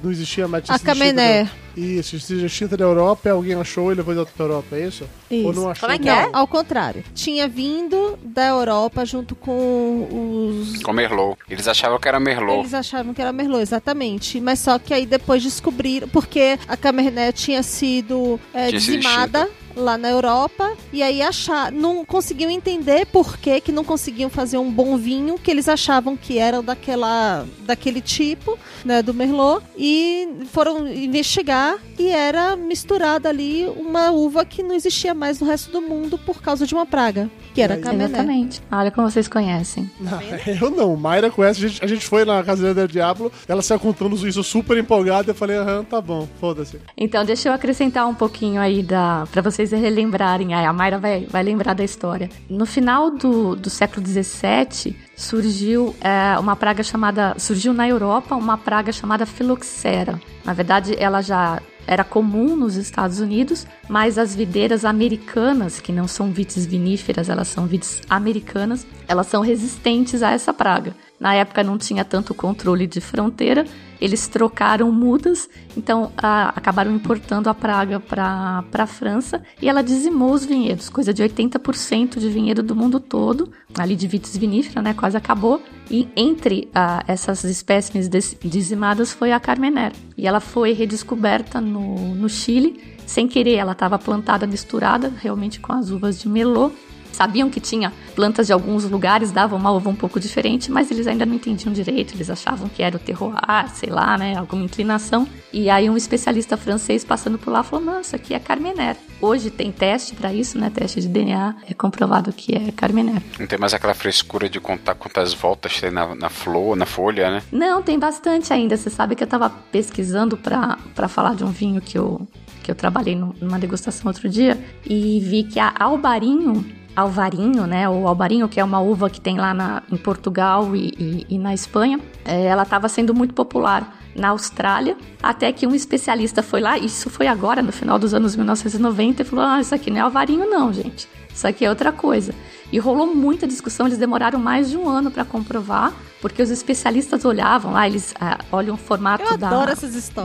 Não existia mais. A Camené. Isso, existia extinta da Europa, alguém achou e levou de outra Europa, é isso? Isso. Ou não achou? Como é que é? Ao contrário. Tinha vindo da Europa junto com os. Com Merlot. Eles achavam que era Merlot. Eles achavam que era Merlot, exatamente. Mas só que aí depois descobriram. Porque a Cabernet tinha sido é, Tinha sido dizimada lá na Europa e aí achar, não conseguiam entender por que, que não conseguiam fazer um bom vinho que eles achavam que era daquela daquele tipo, né, do Merlot e foram investigar e era misturada ali uma uva que não existia mais no resto do mundo por causa de uma praga, que era Cabernet. Exatamente. Olha como vocês conhecem. Não, eu não. Mayra conhece. A gente, a gente foi na Casa do Diablo, ela saiu contando isso super empolgada. Eu falei, aham, tá bom, foda-se. Então, deixa eu acrescentar um pouquinho aí da para vocês relembrarem. Aí a Mayra vai, vai lembrar da história. No final do, do século XVII, surgiu é, uma praga chamada. Surgiu na Europa uma praga chamada filoxera. Na verdade, ela já era comum nos Estados Unidos, mas as videiras americanas, que não são vites viníferas, elas são vites americanas, elas são resistentes a essa praga. Na época não tinha tanto controle de fronteira, eles trocaram mudas, então a, acabaram importando a praga para a França e ela dizimou os vinhedos, coisa de 80% de vinhedo do mundo todo, ali de vitis vinífera, né, quase acabou. E entre ah, essas espécimes des- dizimadas foi a Carmener. E ela foi redescoberta no, no Chile, sem querer, ela estava plantada misturada realmente com as uvas de Merlot. Sabiam que tinha plantas de alguns lugares, davam uma uva um pouco diferente, mas eles ainda não entendiam direito, eles achavam que era o terroir, sei lá, né, alguma inclinação. E aí um especialista francês passando por lá falou: "Não, isso aqui é Carmener". Hoje tem teste para isso, né, teste de DNA, é comprovado que é Carmener. Não tem mais aquela frescura de contar quantas voltas tem na, na flor, na folha, né? Não, tem bastante ainda. Você sabe que eu tava pesquisando pra pra falar de um vinho que eu, que eu trabalhei num- numa degustação outro dia e vi que a Albarinho, Alvarinho, né, ou Albarinho, que é uma uva que tem lá na, em Portugal e, e- e na Espanha, é, ela estava sendo muito popular na Austrália, até que um especialista foi lá, isso foi agora, no final dos anos 1990, e falou: Ah, isso aqui não é Alvarinho, não, gente. Isso aqui é outra coisa. E rolou muita discussão, eles demoraram mais de um ano para comprovar, porque os especialistas olhavam lá, eles ah, olham o formato da,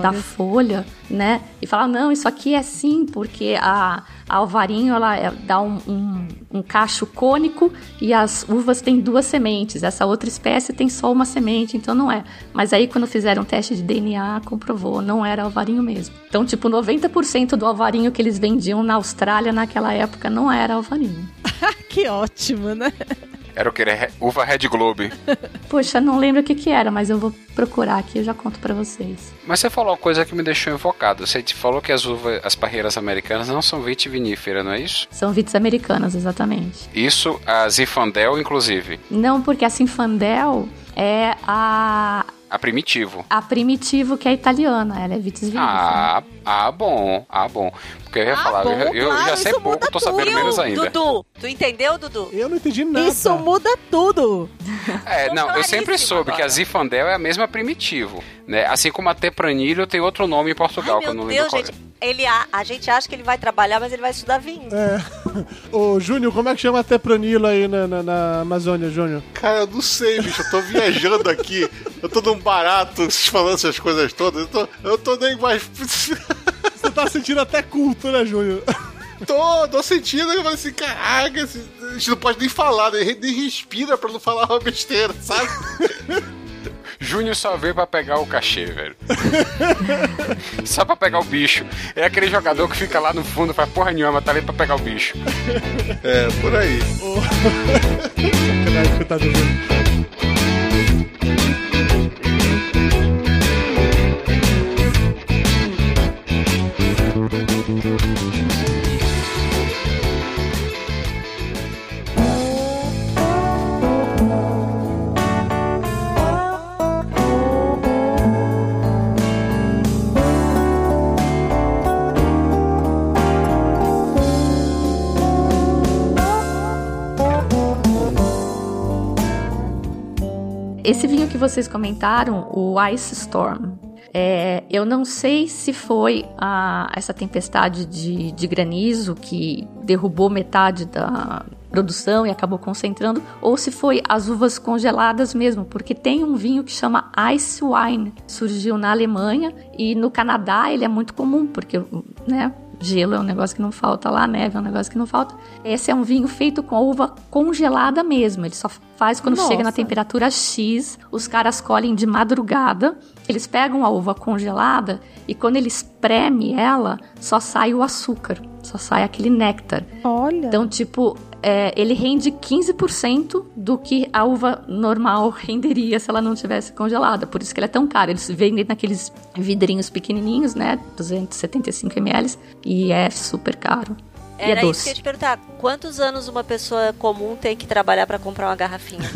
da folha, né? E falam, não, isso aqui é sim, porque a, a alvarinho ela dá um, um, um cacho cônico e as uvas têm duas sementes. Essa outra espécie tem só uma semente, então não é. Mas aí quando fizeram um teste de DNA, comprovou, não era alvarinho mesmo. Então, tipo, 90% do alvarinho que eles vendiam na Austrália naquela época não era alvarinho. que ótimo, né? Era o que? Era uva Red Globe. Poxa, não lembro o que que era, mas eu vou procurar aqui e eu já conto pra vocês. Mas você falou uma coisa que me deixou invocado. Você te falou que as uvas, as parreiras americanas não são vitiviníferas, não é isso? São vites americanas, exatamente. Isso, a Zifandel, inclusive. Não, porque a Sinfandel é a, A primitivo. A Primitivo, que é italiana, ela é Vitis Vinifera. Ah, ah, bom. Ah, bom. Porque eu ia falar, bom, eu, eu claro, já sei pouco, tô sabendo tudo. menos ainda. Dudu, tu entendeu, Dudu? Eu não entendi nada. Isso muda tudo. É, não, eu sempre soube que a agora. Zifandel é a mesma primitivo, né? Assim como a Tempranilho tem outro nome em Portugal, Ai, que eu não Deus, lembro qual gente. Ele, a, a gente acha que ele vai trabalhar, mas ele vai estudar vinho. É. Ô, Júnior, como é que chama Tepranilo aí na, na, na Amazônia, Júnior? Cara, eu não sei, bicho. Eu tô viajando aqui. Eu tô barato falando essas coisas todas. Eu tô, eu tô nem mais. Você tá sentindo até culto, né, Júnior? tô, tô sentindo. Eu falei assim, caraca, a gente não pode nem falar, nem, nem respira pra não falar uma besteira, sabe? Júnior só veio pra pegar o cachê, velho. só pra pegar o bicho. É aquele jogador que fica lá no fundo, faz porra nenhuma, tá ali pra pegar o bicho. É, por aí. Coitado do Esse vinho que vocês comentaram, o Ice Storm, é, eu não sei se foi a- essa tempestade de, de granizo que derrubou metade da produção e acabou concentrando, ou se foi as uvas congeladas mesmo, porque tem um vinho que chama Ice Wine, surgiu na Alemanha e no Canadá ele é muito comum, porque né, gelo é um negócio que não falta lá, neve é um negócio que não falta. Esse é um vinho feito com uva congelada mesmo, ele só faz quando Nossa. chega na temperatura X, os caras colhem de madrugada, eles pegam a uva congelada e quando ele espreme ela, só sai o açúcar, só sai aquele néctar. Olha. Então, tipo, é, ele rende 15% do que a uva normal renderia se ela não tivesse congelada. Por isso que é tão caro. Eles vendem naqueles vidrinhos pequenininhos, né? 275 ml. E é super caro. E Era é isso que eu ia te perguntar. Quantos anos uma pessoa comum tem que trabalhar pra comprar uma garrafinha?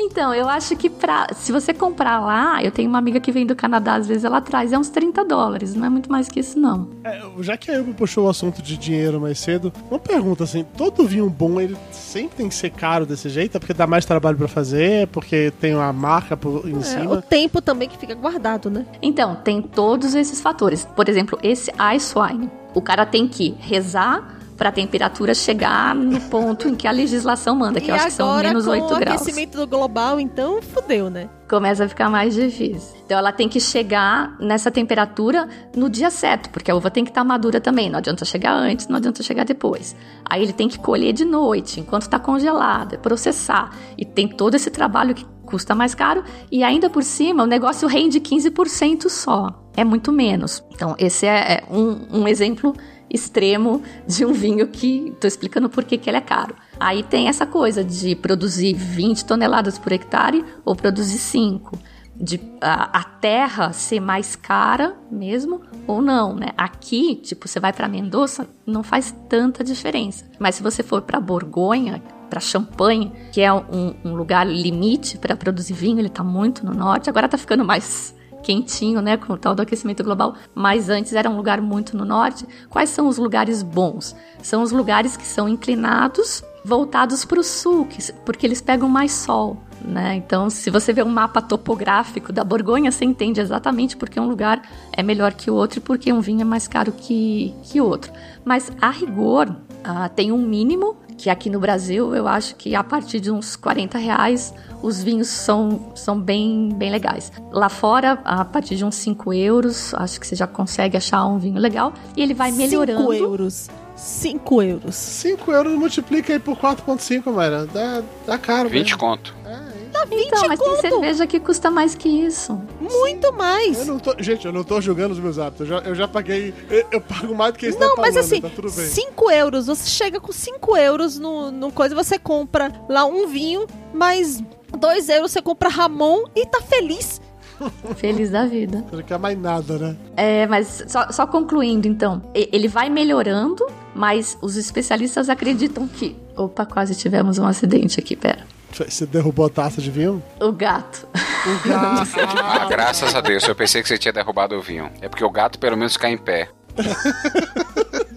Então, eu acho que pra, se você comprar lá, eu tenho uma amiga que vem do Canadá, às vezes ela traz, é uns 30 dólares. Não é muito mais que isso, não. É, já que a Elba puxou o assunto de dinheiro mais cedo, uma pergunta assim: todo vinho bom ele sempre tem que ser caro desse jeito? É porque dá mais trabalho pra fazer? É porque tem uma marca por, em É, cima? o tempo também que fica guardado, né? Então, tem todos esses fatores. Por exemplo, esse ice wine. O cara tem que rezar para a temperatura chegar no ponto em que a legislação manda, que e eu acho que são agora, menos com 8 o graus. aquecimento do global, então, fudeu, né? Começa a ficar mais difícil. Então ela tem que chegar nessa temperatura no dia certo, porque a uva tem que estar madura também. Não adianta chegar antes, não adianta chegar depois. Aí ele tem que colher de noite, enquanto está congelada, processar. E tem todo esse trabalho que custa mais caro. E ainda por cima, o negócio rende 15% só. É muito menos. Então, esse é é um, um exemplo extremo de um vinho que tô explicando por que que ele é caro. Aí tem essa coisa de produzir 20 toneladas por hectare ou produzir 5. De a, a terra ser mais cara mesmo ou não, né? Aqui, tipo, você vai para Mendoza, não faz tanta diferença. Mas se você for para Borgonha, para Champagne, que é um, um lugar limite para produzir vinho, ele tá muito no norte. Agora tá ficando mais quentinho, né, com o tal do aquecimento global, mas antes era um lugar muito no norte. Quais são os lugares bons? São os lugares que são inclinados, voltados para o sul, que- porque eles pegam mais sol. Né? Então, se você vê um mapa topográfico da Borgonha, você entende exatamente porque um lugar é melhor que o outro e porque um vinho é mais caro que, que outro. Mas, a rigor, ah, tem um mínimo que aqui no Brasil eu acho que a partir de uns 40 reais os vinhos são, são bem, bem legais. Lá fora, a partir de uns 5 euros, acho que você já consegue achar um vinho legal e ele vai melhorando. 5 euros. 5 euros. 5 euros multiplica aí por 4,5, Mayra. Dá, dá caro. 20 mesmo. conto. Dá 20 Então, mas tem conto. cerveja que custa mais que isso. Muito mais. Eu não tô, gente, eu não tô julgando os meus hábitos. Eu já, eu já paguei. Eu, eu pago mais do que isso Não, mas Paulanda, assim, tá tudo bem. 5 euros, você chega com 5 euros no, no coisa, você compra lá um vinho, mais 2 euros você compra Ramon e tá feliz. Feliz da vida. Não quer mais nada, né? É, mas só, só concluindo então, ele vai melhorando, mas os especialistas acreditam que. Opa, quase tivemos um acidente aqui, pera. Você derrubou a taça de vinho? O gato. O gato. Ah, graças a Deus. Eu pensei que você tinha derrubado o vinho. É porque o gato pelo menos cai em pé.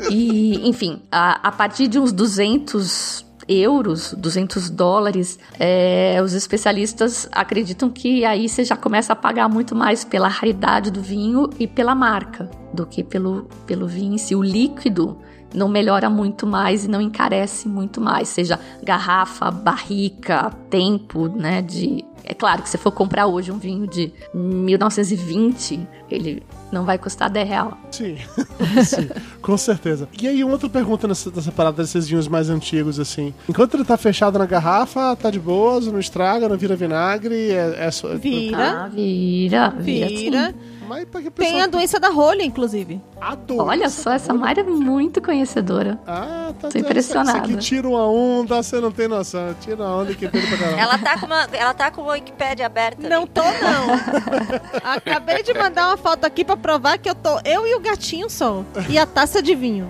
E, enfim, a, a partir de uns 200 euros, 200 dólares, é, os especialistas acreditam que aí você já começa a pagar muito mais pela raridade do vinho e pela marca do que pelo, pelo vinho em si. O líquido não melhora muito mais e não encarece muito mais, seja garrafa, barrica, tempo, né, de é claro que se for comprar hoje um vinho de 1920, ele não vai custar 10 real. Sim, sim, com certeza. E aí, uma outra pergunta nessa, nessa parada desses vinhos mais antigos, assim. Enquanto ele tá fechado na garrafa, tá de boas, não estraga, não vira vinagre, é, é só... Vira. Ah, vira, vira, Vira. sim. Mas pra que a Tem pessoa- a doença da rolha, inclusive. A doença Olha só, essa Mayra é muito conhecedora. Ah, tá Tô impressionada. Que tira uma onda, você não tem noção. Tira uma onda que pega pra caralho. Ela tá com uma, ela tá com o Wikipedia aberta. Não tô, não. Acabei de mandar uma foto aqui pra provar que eu tô eu e o gatinho só. E a taça de vinho.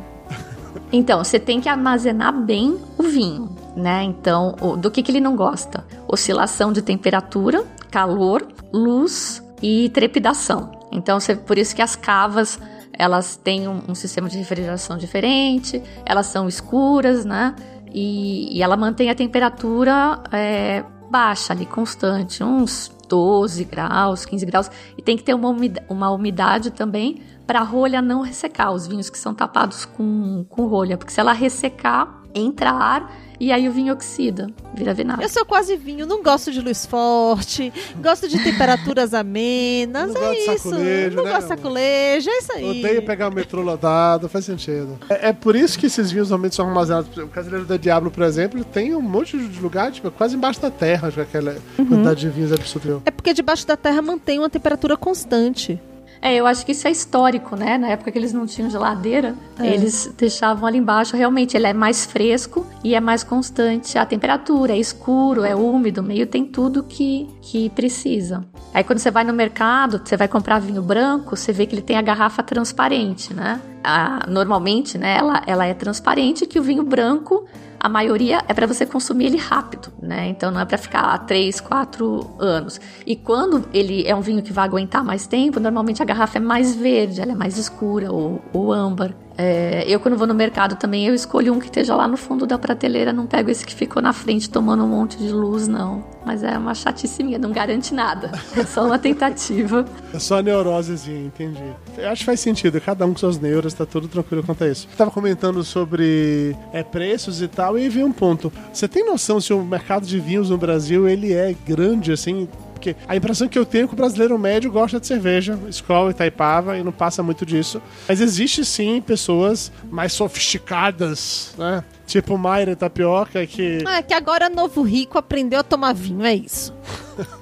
Então, você tem que armazenar bem o vinho, né? Então, o- do que, que ele não gosta? Oscilação de temperatura, calor, luz e trepidação. Então, por isso que as cavas elas têm um, um sistema de refrigeração diferente, elas são escuras, né? E, e ela mantém a temperatura é, baixa ali, constante, uns 12 graus, 15 graus. E tem que ter uma umidade, uma umidade também para a rolha não ressecar, os vinhos que são tapados com, com rolha. Porque se ela ressecar, entra ar e aí o vinho oxida, vira vinagre. Eu sou quase vinho, não gosto de luz forte, gosto de temperaturas amenas, Não é gosto isso. saculejo, não né, gosto de saculejo, é isso aí. Odeio pegar o metrô lotado, faz sentido. É, é por isso que esses vinhos normalmente são armazenados. O Casileiro da Diablo, por exemplo, tem um monte de lugar, tipo, quase embaixo da terra, acho que aquela Uhum. quantidade de vinhos absurda. É porque debaixo da terra mantém uma temperatura constante. É, eu acho que isso é histórico, né? Na época que eles não tinham geladeira, É. eles deixavam ali embaixo. Realmente, ele é mais fresco e é mais constante a temperatura. É escuro, é úmido, meio tem tudo que, que precisa. Aí quando você vai no mercado, você vai comprar vinho branco, você vê que ele tem a garrafa transparente, né? A- normalmente, né, ela, ela é transparente que o vinho branco a maioria é para você consumir ele rápido, né? Então não é para ficar 3, 4 anos. E quando ele é um vinho que vai aguentar mais tempo, normalmente a garrafa é mais verde, ela é mais escura ou, ou âmbar. É, eu quando vou no mercado também eu escolho um que esteja lá no fundo da prateleira, não pego esse que ficou na frente tomando um monte de luz, não. Mas é uma chatice minha, não garante nada. É só uma tentativa. É só neurosezinha, entendi. Eu acho que faz sentido, cada um com suas neuras, tá tudo tranquilo quanto a isso. Eu tava comentando sobre é, preços e tal, e vi um ponto. Você tem noção se o mercado de vinhos no Brasil ele é grande, assim? Porque a impressão que eu tenho é que o brasileiro médio gosta de cerveja, Skol e Taipava, e não passa muito disso. Mas existe sim pessoas mais sofisticadas, né? Tipo Mayra Tapioca, que. Ah, que agora novo rico aprendeu a tomar vinho, é isso.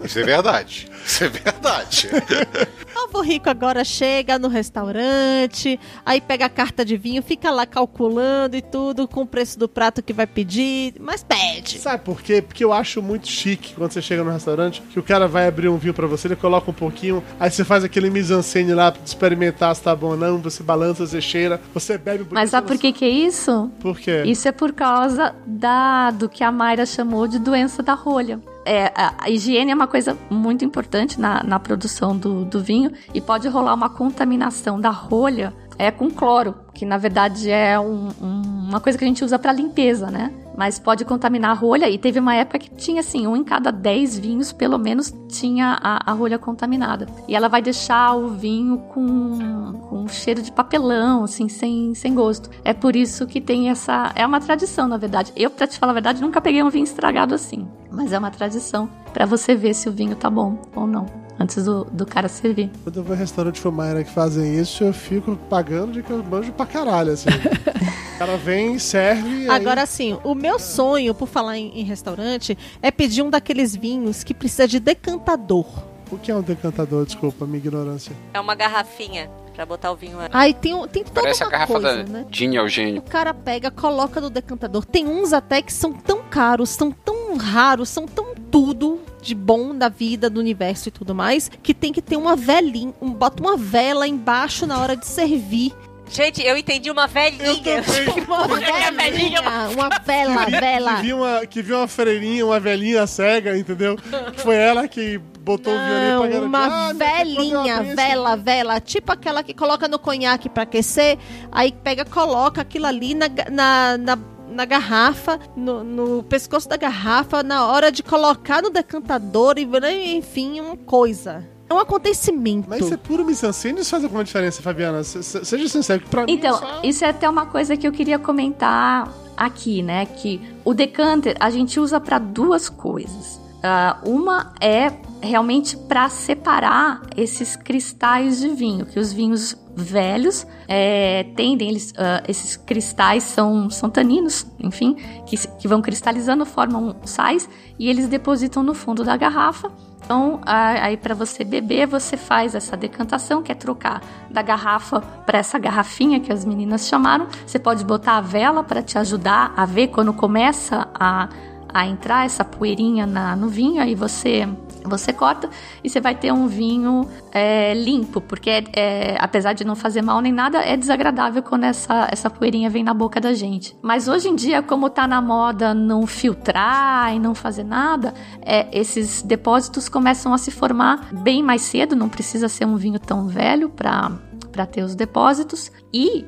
Isso é verdade. Isso é verdade. Novo rico agora chega no restaurante, aí pega a carta de vinho, fica lá calculando e tudo com o preço do prato que vai pedir, mas pede. Sabe por quê? Porque eu acho muito chique quando você chega no restaurante que o cara vai abrir um vinho pra você, ele coloca um pouquinho, aí você faz aquele mise-en-scène lá pra experimentar se tá bom ou não, você balança, você cheira, você bebe bonito. Mas sabe por que que é isso? Por quê? Isso é por causa da, do que a Mayra chamou de doença da rolha. É, a, higiene é uma coisa muito importante na, na produção do, do vinho e pode rolar uma contaminação da rolha é, com cloro, que na verdade é um- um- uma coisa que a gente usa para limpeza, né? Mas pode contaminar a rolha e teve uma época que tinha assim, um em cada dez vinhos pelo menos tinha a, a rolha contaminada. E ela vai deixar o vinho com, com cheiro de papelão, assim, sem, sem gosto. É por isso que tem essa. É uma tradição, na verdade. Eu, pra te falar a verdade, nunca peguei um vinho estragado assim. Mas é uma tradição para você ver se o vinho tá bom ou não. Antes do, do cara servir. Quando eu vou em restaurante Fumaira que fazem isso, eu fico pagando de que eu manjo pra caralho, assim. o cara vem, serve. e aí- Agora sim, o meu sonho, por falar em, em restaurante, é pedir um daqueles vinhos que precisa de decantador. O que é um decantador? Desculpa, minha ignorância. É uma garrafinha pra botar o vinho. Aí tem, um- tem toda Parece a uma garrafa coisa, da né? Gin Eugênio. O cara pega, coloca no decantador. Tem uns até que são tão caros, são tão raros, são tão tudo de bom da vida, do universo e tudo mais, que tem que ter uma velinha, um, bota uma vela embaixo na hora de servir. Gente, eu entendi uma velhinha. Uma velhinha, uma vela, Que, vela. vi uma, que viu uma freirinha, uma velhinha cega, entendeu? Que foi ela que botou o violino Não, pra garantir. uma Ah, esse- vela, vela. Tipo aquela que coloca no conhaque pra aquecer, aí pega, coloca aquilo ali na, na, na, na garrafa, no, no pescoço da garrafa, na hora de colocar no decantador e, enfim, uma coisa. É um acontecimento. Mas isso é puro mise-en-scène, isso faz alguma diferença, Fabiana? Se- se- Seja sincero, que pra mim Então, só... isso é até uma coisa que eu queria comentar aqui, né? Que o decanter a gente usa para duas coisas. Ah, uma é realmente para separar esses cristais de vinho, que os vinhos velhos é, tendem, eles, ah, esses cristais são, são taninos, enfim, que, que vão cristalizando, formam sais e eles depositam no fundo da garrafa. Então, aí para você beber, você faz essa decantação, que é trocar da garrafa para essa garrafinha que as meninas chamaram. Você pode botar a vela para te ajudar a ver quando começa a, a entrar essa poeirinha na, no vinho, aí você você corta e você vai ter um vinho é, limpo, porque é, é, apesar de não fazer mal nem nada, é desagradável quando essa, essa poeirinha vem na boca da gente. Mas hoje em dia, como tá na moda não filtrar e não fazer nada, é, esses depósitos começam a se formar bem mais cedo, não precisa ser um vinho tão velho para para ter os depósitos. E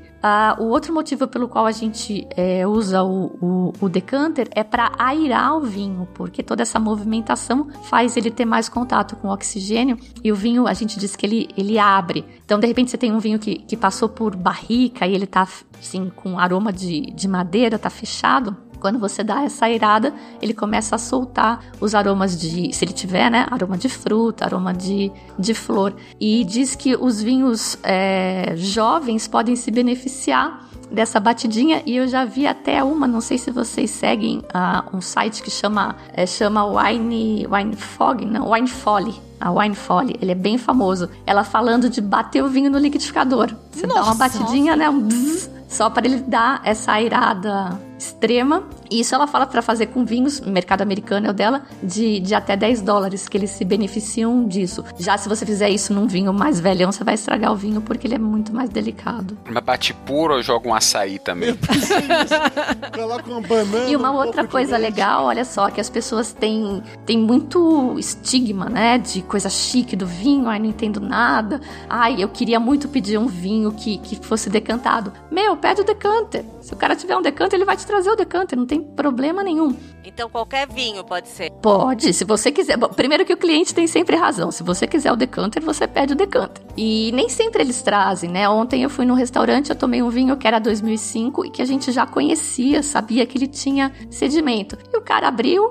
o outro motivo pelo qual a gente é, usa o, o, o decanter é para airar o vinho, porque toda essa movimentação faz ele ter mais contato com o oxigênio e o vinho, a gente diz que ele, ele abre. Então, de repente, você tem um vinho que, que passou por barrica e ele tá assim, com aroma de, de madeira, tá fechado. Quando você dá essa airada, ele começa a soltar os aromas de, se ele tiver, né, aroma de fruta, aroma de, de flor. E diz que os vinhos é, jovens podem se beneficiar dessa batidinha e eu já vi até uma, não sei se vocês seguem ah, um site que chama é, chama Wine Wine Fog, não, Wine Folly. A Wine Folly, ele é bem famoso. Ela falando de bater o vinho no liquidificador. Você dá uma Nossa. batidinha, né, um só para ele dar essa airada extrema. E isso ela fala para fazer com vinhos, o mercado americano é o dela, de, de até 10 dólares, que eles se beneficiam disso. Já se você fizer isso num vinho mais velhão, você vai estragar o vinho porque ele é muito mais delicado. Mas bate puro ou joga um açaí também? Coloca uma banana. E uma um outra coisa legal, olha só, que as pessoas têm, têm muito estigma, né? De coisa chique do vinho, ai, não entendo nada. Ai, eu queria muito pedir um vinho que, que fosse decantado. Meu, pede o decanter. Se o cara tiver um decanter, ele vai te trazer o decanter, não tem problema nenhum. Então qualquer vinho pode ser. Pode, se você quiser. Bom, primeiro que o cliente tem sempre razão. Se você quiser o decanter, você pede o decanter. E nem sempre eles trazem, né? Ontem eu fui no restaurante, eu tomei um vinho que era 2005 e que a gente já conhecia, sabia que ele tinha sedimento. E o cara abriu,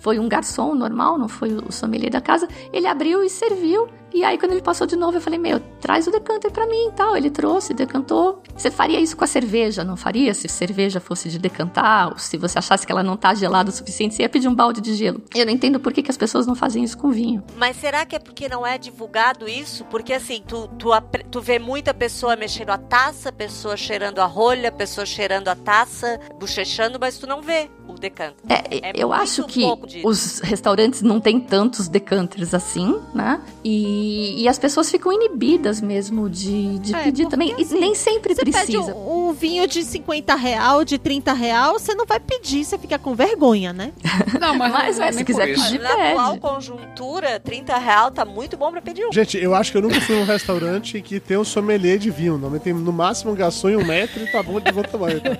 foi um garçom normal, não foi o sommelier da casa. Ele abriu e serviu. E aí, quando ele passou de novo, eu falei: Meu, traz o decanter pra mim e tal. Ele trouxe, decantou. Você faria isso com a cerveja, não faria? Se cerveja fosse de decantar, ou se você achasse que ela não tá gelada o suficiente, você ia pedir um balde de gelo. Eu não entendo por que, que as pessoas não fazem isso com vinho. Mas será que é porque não é divulgado isso? Porque assim, tu, tu, tu vê muita pessoa mexendo a taça, pessoa cheirando a rolha, pessoa cheirando a taça, bochechando, mas tu não vê o decanto. É, É eu acho que os restaurantes não têm tantos decanters assim, né? E, e as pessoas ficam inibidas mesmo de, de É, pedir também. E assim, nem sempre Você pede precisa. um, um vinho de 50 real, de 30 real, você não vai pedir, você fica com vergonha, né? Não, mas, Mas, não é mas se quiser pedir, Na atual pede. conjuntura, 30 real tá muito bom pra pedir um. Gente, eu acho que eu nunca fui num restaurante que tem um sommelier de vinho. Não, tem no máximo um garçom e um metro e tá bom de bom tamanho. Tá?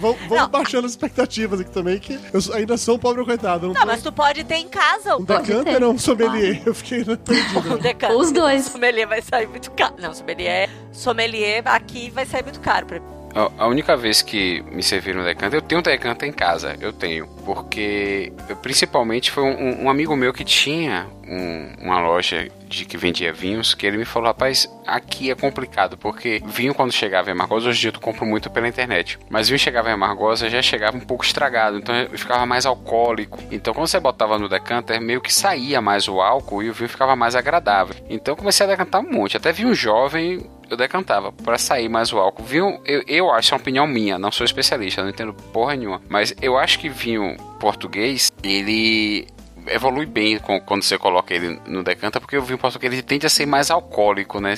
Vamos, Não. baixando as expectativas aqui também, que eu ainda sou um pobre coitado. Não, Não, mas tu pode ter em casa um o Pode decanter ter, ou um sommelier? Eu fiquei perdido. O decanto. Os dois. Sommelier vai sair muito caro. Não, sommelier, sommelier aqui vai sair muito caro pra mim. A- única vez que me serviram um decanter, eu tenho um decanter em casa, eu tenho. Porque, eu, principalmente, foi um, um amigo meu que tinha um- uma loja de que vendia vinhos, que ele me falou, rapaz, aqui é complicado, porque vinho quando chegava em Amargosa, hoje em dia eu compro muito pela internet, mas vinho chegava em Amargosa, já chegava um pouco estragado, então ficava mais alcoólico. Então quando você botava no decanter, meio que saía mais o álcool e o vinho ficava mais agradável. Então comecei a decantar um monte, até vinho jovem eu decantava para sair mais o álcool. Vinho, eu, eu acho, é uma opinião minha, não sou especialista, não entendo porra nenhuma, mas eu acho que vinho português, ele evolui bem com- quando você coloca ele no decanter, porque o vinho português ele tende a ser mais alcoólico, né?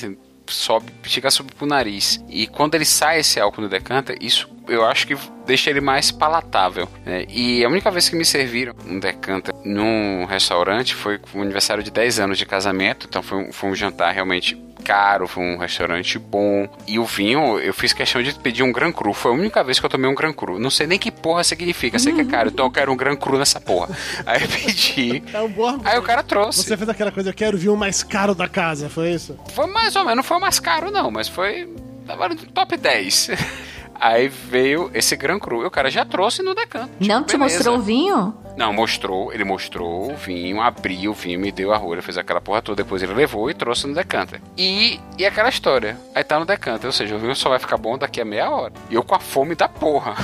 Sobe, chega a subir pro nariz. E quando ele sai esse álcool no decanter, isso eu acho que deixa ele mais palatável. né? E a única vez que me serviram um decanter num restaurante foi o aniversário de 10 anos de casamento. Então foi um, foi um jantar realmente caro, foi um restaurante bom. E o vinho, eu fiz questão de pedir um Gran Cru. Foi a única vez que eu tomei um Gran Cru. Não sei nem que porra significa. Sei que é caro, então eu quero um Gran Cru nessa porra. Aí eu pedi. É um bom. Aí o cara trouxe. Você fez aquela coisa, eu quero o mais caro da casa, foi isso? Foi mais ou menos, não foi o mais caro, não, mas foi. Tava no top 10. Aí veio esse Gran Cru. E o cara já trouxe no decanto. Não te beleza. mostrou o vinho? Não, mostrou, ele mostrou o vinho, abriu o vinho, me deu a rolha, fez aquela porra toda, depois ele levou e trouxe no decanter. E, e aquela história, aí tá no decanter, ou seja, o vinho só vai ficar bom daqui a meia hora. E eu com a fome da porra.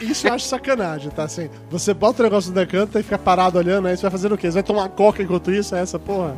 Isso eu acho sacanagem, tá? Assim, você bota o negócio no decanter e fica parado olhando, aí você vai fazendo o quê? Você vai tomar coca enquanto isso? É essa porra?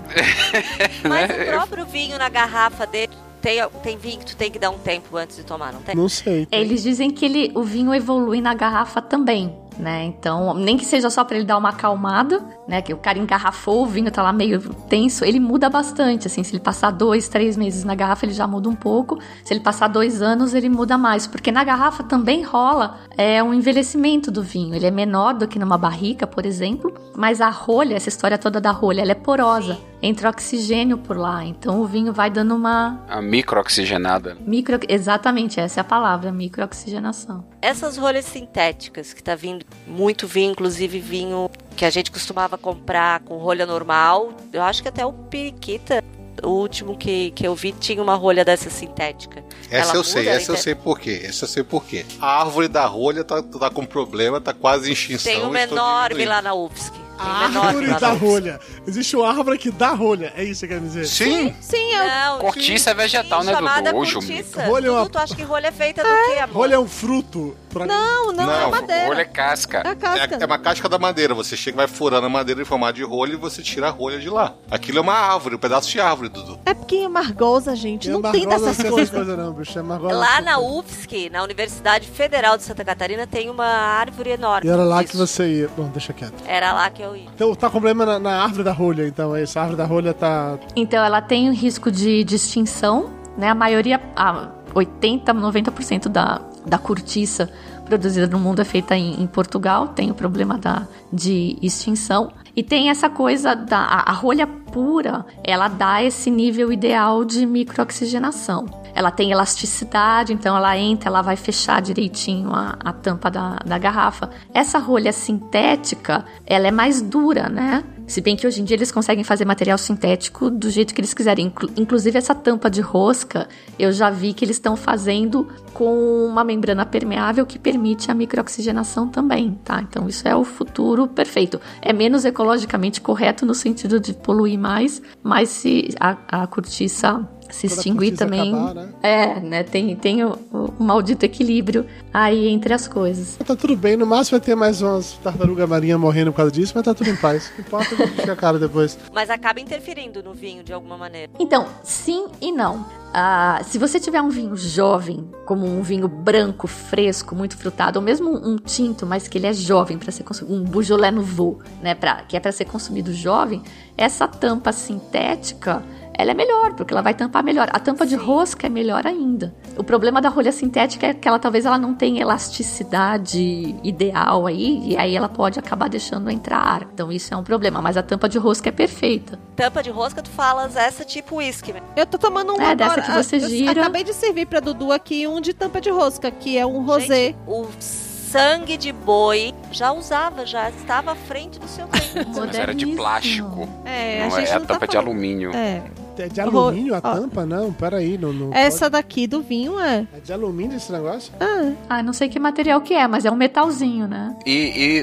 Mas Né? o próprio vinho na garrafa dele tem, tem vinho que tu tem que dar um tempo antes de tomar, não tem? Não sei. Eles dizem que ele, o vinho evolui na garrafa também, né? Então, nem que seja só pra ele dar uma acalmada, né? Que o cara engarrafou, o vinho tá lá meio tenso, ele muda bastante, assim. Se ele passar dois, três meses na garrafa, ele já muda um pouco. Se ele passar dois anos, ele muda mais. Porque na garrafa também rola é, um envelhecimento do vinho. Ele é menor do que numa barrica, por exemplo. Mas a rolha, essa história toda da rolha, ela é porosa. Entra oxigênio por lá. Então o vinho vai dando uma A micro-oxigenada. micro... Exatamente, essa é a palavra, microoxigenação. Essas rolhas sintéticas que tá vindo muito vinho, inclusive vinho que a gente costumava comprar com rolha normal. Eu acho que até o Periquita, o último que, que eu vi, tinha uma rolha dessa sintética. Essa Ela eu sei, essa eu né? sei por quê. Essa eu sei por quê. A árvore da rolha tá, tá com problema, tá quase em extinção. Tem um estou enorme lá na UFSC. A enorme árvore lá da rolha. Existe uma árvore que dá rolha, é isso que quer dizer? Sim, Sim, eu... Não, Cortiça é vegetal, né, chamada Dudu? Hoje, cortiça. Rolha é uma- tu acha que rolha é feita do quê, amor? Rolha é um fruto. Pra... Não, não, é Não, madeira. Olha casca. É a casca. é, é uma casca da madeira. Você chega e vai furando a madeira em formato de rolha e você tira a rolha de lá. Aquilo é uma árvore, um pedaço de árvore, Dudu. É porque é amargosa, gente. Não tem Margosa dessas tem coisas. coisas não, bicho. É Margosa. Lá na UFSC, na Universidade Federal de Santa Catarina, tem uma árvore enorme. E era lá disso. que você ia. Bom, deixa quieto. Era lá que eu ia. Então tá com problema na, na árvore da rolha, então é isso. A árvore da rolha tá. Então ela tem um risco de, de extinção, né? A maioria, a 80, 90% da, da cortiça produzida no mundo é feita em, em Portugal, tem o problema da, de extinção. E tem essa coisa da a, a rolha pura, ela dá esse nível ideal de microoxigenação. Ela tem elasticidade, então ela entra, ela vai fechar direitinho a, a tampa da, da garrafa. Essa rolha sintética, ela é mais dura, né? Se bem que hoje em dia eles conseguem fazer material sintético do jeito que eles quiserem. Inclu- inclusive essa tampa de rosca, eu já vi que eles estão fazendo com uma membrana permeável que permite a microoxigenação também, tá? Então isso é o futuro perfeito. É menos ecologicamente correto no sentido de poluir mais, mas se a, a cortiça se extinguir também. acabar, né? É, né? Tem, tem o, o maldito equilíbrio aí entre as coisas. Tá tudo bem, no máximo vai ter mais umas tartaruga marinha morrendo por causa disso, mas tá tudo em paz. O que importa é encher a cara depois. Mas acaba interferindo no vinho de alguma maneira. Então, sim e não. Ah, se você tiver um vinho jovem, como um vinho branco, fresco, muito frutado, ou mesmo um, um tinto, mas que ele é jovem para ser consumido, um Beaujolais Nouveau, né, pra, que é para ser consumido jovem, essa tampa sintética, ela é melhor, porque ela vai tampar melhor. A tampa de rosca é melhor ainda. O problema da rolha sintética é que ela talvez ela não tenha elasticidade ideal aí, e aí ela pode acabar deixando entrar ar. Então isso é um problema, mas a tampa de rosca é perfeita. Tampa de rosca, tu falas essa tipo uísque. mesmo. Eu tô tomando um É, agora. dessa que você Eu gira. Acabei de servir pra Dudu aqui um de tampa de rosca, que é um rosé. Gente, o sangue de boi já usava, já estava à frente do seu tempo. Mas era de plástico. É, a não é, gente a não tá tampa de alumínio. É. É de alumínio a Ó. tampa? Não, peraí. Não, não Essa daqui do vinho é. pode. É de alumínio esse negócio? Ah, Ah, não sei que material que é, mas é um metalzinho, né? E,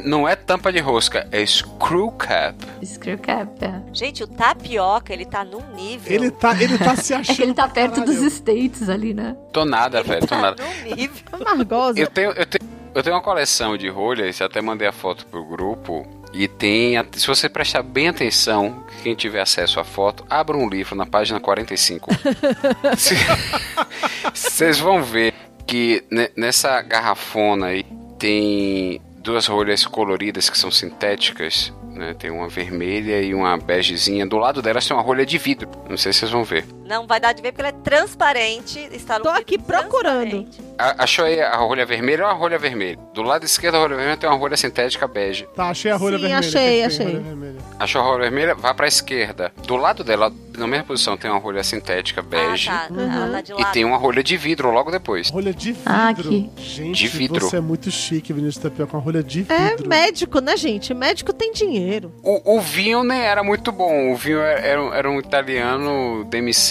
e não é tampa de rosca, é screw cap. Screw cap, é. Gente, o tapioca, ele tá num nível. Ele tá, ele tá se É achando. que ele tá perto caralho. dos States ali, né? Tô nada, velho, tô tá nada. num nível. amargosa. Eu tenho, eu, tenho, eu tenho uma coleção de rolhas, até mandei a foto pro grupo. E tem, se você prestar bem atenção, quem tiver acesso à foto, abra um livro na página 45. Se- Vocês vão ver que ne- nessa garrafona aí tem duas rolhas coloridas que são sintéticas. Né? Tem uma vermelha e uma begezinha. Do lado delas tem uma rolha de vidro. Não sei se vocês vão ver. Não vai dar de ver porque ele é transparente. Está Tô aqui procurando. A- achou aí a rolha vermelha ou a rolha vermelha? Do lado esquerdo da rolha vermelha tem uma rolha sintética bege. Tá, achei a rolha Sim, vermelha. achei, achei. rolha vermelha. Achou a rolha vermelha? Vá pra esquerda. Do lado dela, na mesma posição, tem uma rolha sintética bege. Ah, tá. Ela tá de E tem uma rolha de vidro logo depois. Rolha de vidro. Ah, aqui. Gente, De vidro. você é muito chique, Vinícius Tapioca, com a rolha de É vidro. médico, né, gente? Médico tem dinheiro. O, o vinho nem era muito bom. O vinho era, era um- era um italiano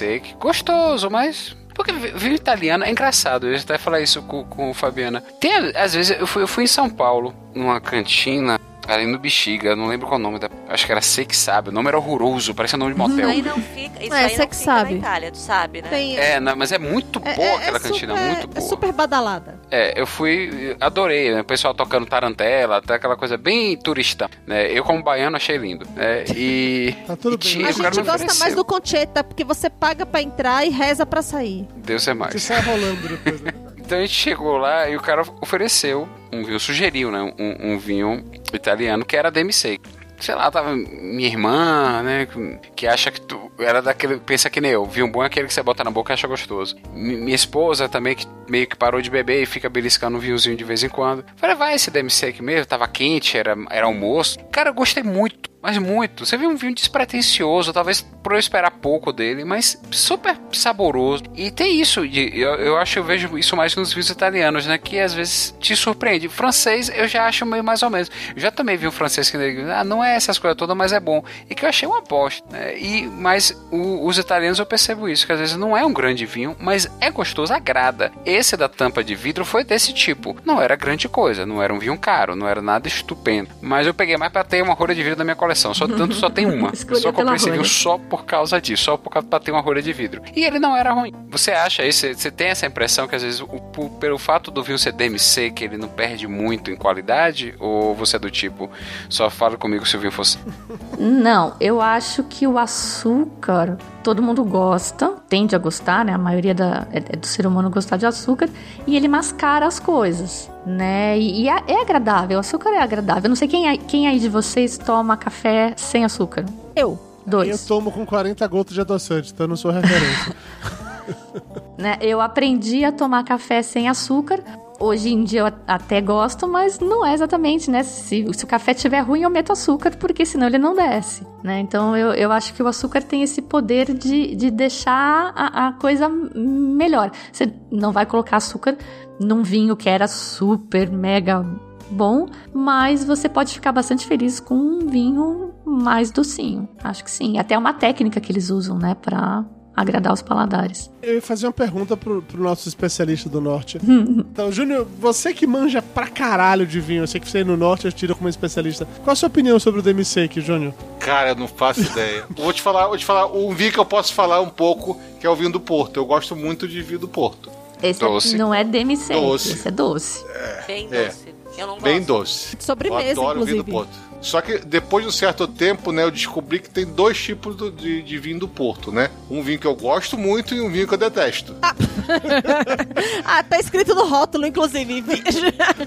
demi-sec. Gostoso, mas... Porque vi- vinho italiano é engraçado. Eu até falar isso com, com o Fabiana. Tem, às vezes, eu fui, eu fui em São Paulo, numa cantina... Ali no Bexiga, não lembro qual o nome da. Acho que era Sei que Sabe. O nome era horroroso, parecia nome de Isso motel. aí não fica. Isso É, aí você não fica sabe. na Itália, tu sabe, né? Tem, É, não, mas é muito boa é- é- aquela é cantina, super- muito É boa. super badalada. É, eu fui, adorei, né? O pessoal tocando tarantela, até aquela coisa bem turista, né? Eu como baiano achei lindo, né? E... Tá tudo e bem. tinha- A o cara gente gosta ofereceu. mais do Concheta, porque você paga pra entrar e reza pra sair. Deus é Você mais. sai rolando depois. Né? Então a gente chegou lá e o cara ofereceu um vinho, sugeriu, né? Um, um vinho italiano que era demi-sec. Sei lá, tava minha irmã, né? Que acha que tu. Era daquele. Pensa que nem eu. Vinho bom é aquele que você bota na boca e acha gostoso. Mi- Minha esposa também, que meio que parou de beber e fica beliscando um vinhozinho de vez em quando. Falei, vai esse demi-sec mesmo? Tava quente, era, era almoço. Cara, eu gostei muito. Mas muito. Você viu um vinho despretensioso, talvez por eu esperar pouco dele, mas super saboroso. E tem isso, de, eu, eu acho, eu vejo isso mais nos vinhos italianos, né? Que às vezes te surpreende. Francês eu já acho meio mais ou menos. Eu já também vi um francês que ah, não é essas coisas todas, mas é bom. E que eu achei uma bosta. Né? E, mas o- os italianos eu percebo isso, que às vezes não é um grande vinho, mas é gostoso, agrada. Esse da tampa de vidro foi desse tipo. Não era grande coisa, não era um vinho caro, não era nada estupendo. Mas eu peguei mais pra ter uma rolha de vidro na minha coleção. Só, tanto só tem uma. Só comprei esse vinho só por causa disso, só por causa pra ter uma rolha de vidro. E ele não era ruim. Você acha isso? Você- Você tem essa impressão que às vezes, o, por- pelo fato do vinho ser DMC, que ele não perde muito em qualidade? Ou você é do tipo, só fala comigo se o vinho fosse. Não, eu acho que o açúcar todo mundo gosta, tende a gostar, né? A maioria da, é, é do ser humano gostar de açúcar e ele mascara as coisas, né? E, e é, é agradável, o açúcar é agradável. Eu não sei quem, aí- quem aí de vocês toma café sem açúcar. Eu. Dois. Eu tomo com 40 gotas de adoçante, então eu não sou referência. né? Eu aprendi a tomar café sem açúcar. Hoje em dia eu até gosto, mas não é exatamente, né? Se, se o café estiver ruim, eu meto açúcar, porque senão ele não desce, né? Então eu, eu acho que o açúcar tem esse poder de, de deixar a, a coisa melhor. Você não vai colocar açúcar num vinho que era super, mega bom, mas você pode ficar bastante feliz com um vinho mais docinho. Acho que sim. Até uma técnica que eles usam, né? Pra agradar os paladares. Eu ia fazer uma pergunta pro, pro nosso especialista do norte. então, Júnior, você que manja pra caralho de vinho, eu sei que você aí no norte eu tiro como especialista. Qual a sua opinião sobre o demi-sake, Júnior? Cara, eu não faço ideia. Vou te falar, vou te falar um vinho que eu posso falar um pouco, que é o vinho do Porto. Eu gosto muito de vinho do Porto. Esse Doce. não é demi-sec, Doce. esse é doce. Bem É. doce. Eu não Bem gosto. doce. Sobremesa, eu adoro vinho do inclusive. Porto. Só que depois de um certo tempo, né, eu descobri que tem dois tipos do- de, de vinho do Porto, né? Um vinho que eu gosto muito e um vinho que eu detesto. Ah, tá escrito no rótulo, inclusive.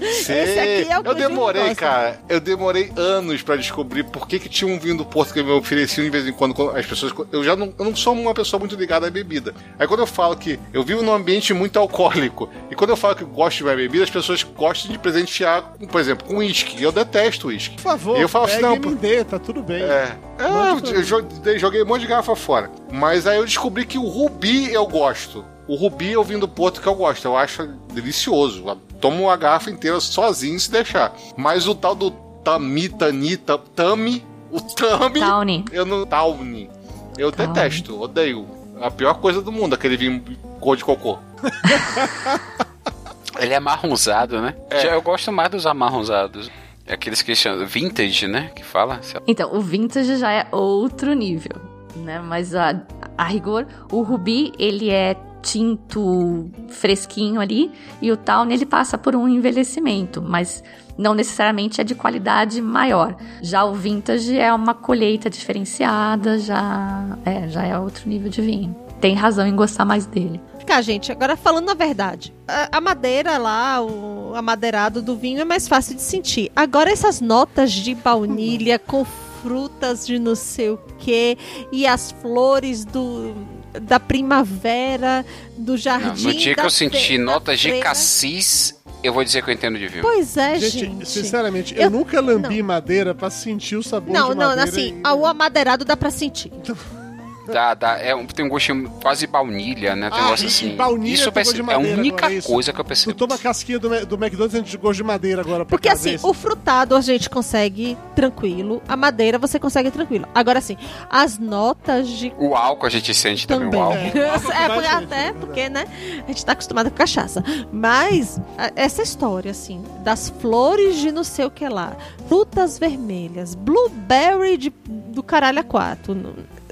Esse aqui é o que eu demorei, cara. Eu demorei anos pra descobrir por que, que tinha um vinho do Porto que me ofereciam de vez em quando, quando as pessoas. Eu já não, eu não sou uma pessoa muito ligada à bebida. Aí quando eu falo que eu vivo num ambiente muito alcoólico, e quando eu falo que eu gosto de uma bebida, as pessoas gostam de presentear, por exemplo, com uísque. Eu detesto uísque. Por favor, E eu falo assim, não, dê, tá tudo bem. É. É, eu, eu joguei, joguei um monte de garrafa fora. Mas aí eu descobri que o Rubi eu gosto. O Rubi o vinho do Porto que eu gosto. Eu acho delicioso. Eu tomo uma garrafa inteira sozinho se deixar. Mas o tal do Tami, Tanita, Tami, o Tami. Tawny. Eu não. Tawny. Eu Tawny. detesto, odeio. A pior coisa do mundo, aquele vinho cor de cocô. Ele é marronzado, né? É. Já eu gosto mais dos amarronzados. É Aqueles que chamam vintage, né? Que fala. Então, o vintage já é outro nível, né? Mas a, a rigor, o rubi, ele é tinto fresquinho ali e o tawny ele passa por um envelhecimento, mas não necessariamente é de qualidade maior. Já o vintage é uma colheita diferenciada, já é, já é outro nível de vinho. Tem razão em gostar mais dele. Cá, gente, agora falando a verdade. A, a madeira lá, o amadeirado do vinho é mais fácil de sentir. Agora essas notas de baunilha com frutas de não sei o que e as flores do da primavera, do Não, jardim. no dia que eu senti notas de cassis, eu vou dizer que eu entendo de vinho. Pois é, Gente, gente. sinceramente, eu, Eu- nunca lambi madeira pra sentir o sabor Não, de não, madeira. assim, e- o amadeirado dá pra sentir. Dá, dá, é, um- tem um gostinho quase baunilha, né? Tem um Ah, negócio e assim. baunilha isso gosto de é a madeira única agora, isso. coisa que eu Tu percebo. toma a casquinha do, do McDonald's e sente gosto de madeira agora. Porque assim, cabeça. o frutado a gente consegue tranquilo, a madeira você consegue tranquilo. Agora assim, as notas de O álcool a gente sente também, também. o álcool. É, porque- até porque, né? A gente tá acostumado com cachaça. Mas essa história, assim, das flores de não sei o que lá, frutas vermelhas, blueberry de, do caralho a quatro.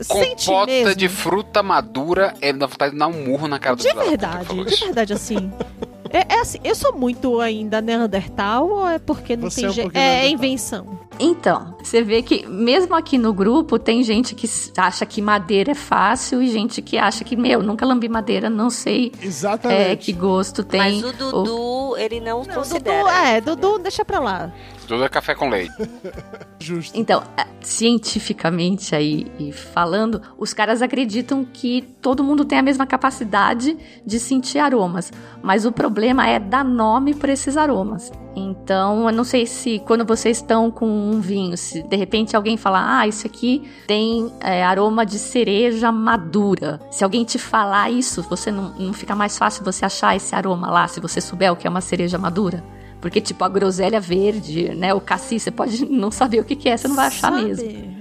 Compota mesmo. de fruta madura é dá vontade de dar um murro na cara do De verdade, de verdade, assim. É, é assim, eu sou muito ainda Neandertal ou é porque não Você tem é um jeito? É Neandertal. invenção. Então, você vê que mesmo aqui no grupo tem gente que acha que madeira é fácil e gente que acha que, meu, nunca lambi madeira, não sei Exatamente. é, que gosto tem. Mas o Dudu, ele não, Não, considera. Dudu, é, Dudu, deixa pra lá. Tudo é café com leite. Justo. Então, cientificamente aí e falando, os caras acreditam que todo mundo tem a mesma capacidade de sentir aromas, mas o problema é dar nome para esses aromas. Então, eu não sei se quando vocês estão com um vinho, se de repente alguém falar, ah, isso aqui tem é, aroma de cereja madura. Se alguém te falar isso, você não, não fica mais fácil você achar esse aroma lá, se você souber o que é uma cereja madura? Porque, tipo, a groselha verde, né? O cassis, você pode não saber o que, que é, você não vai achar Sabe? mesmo.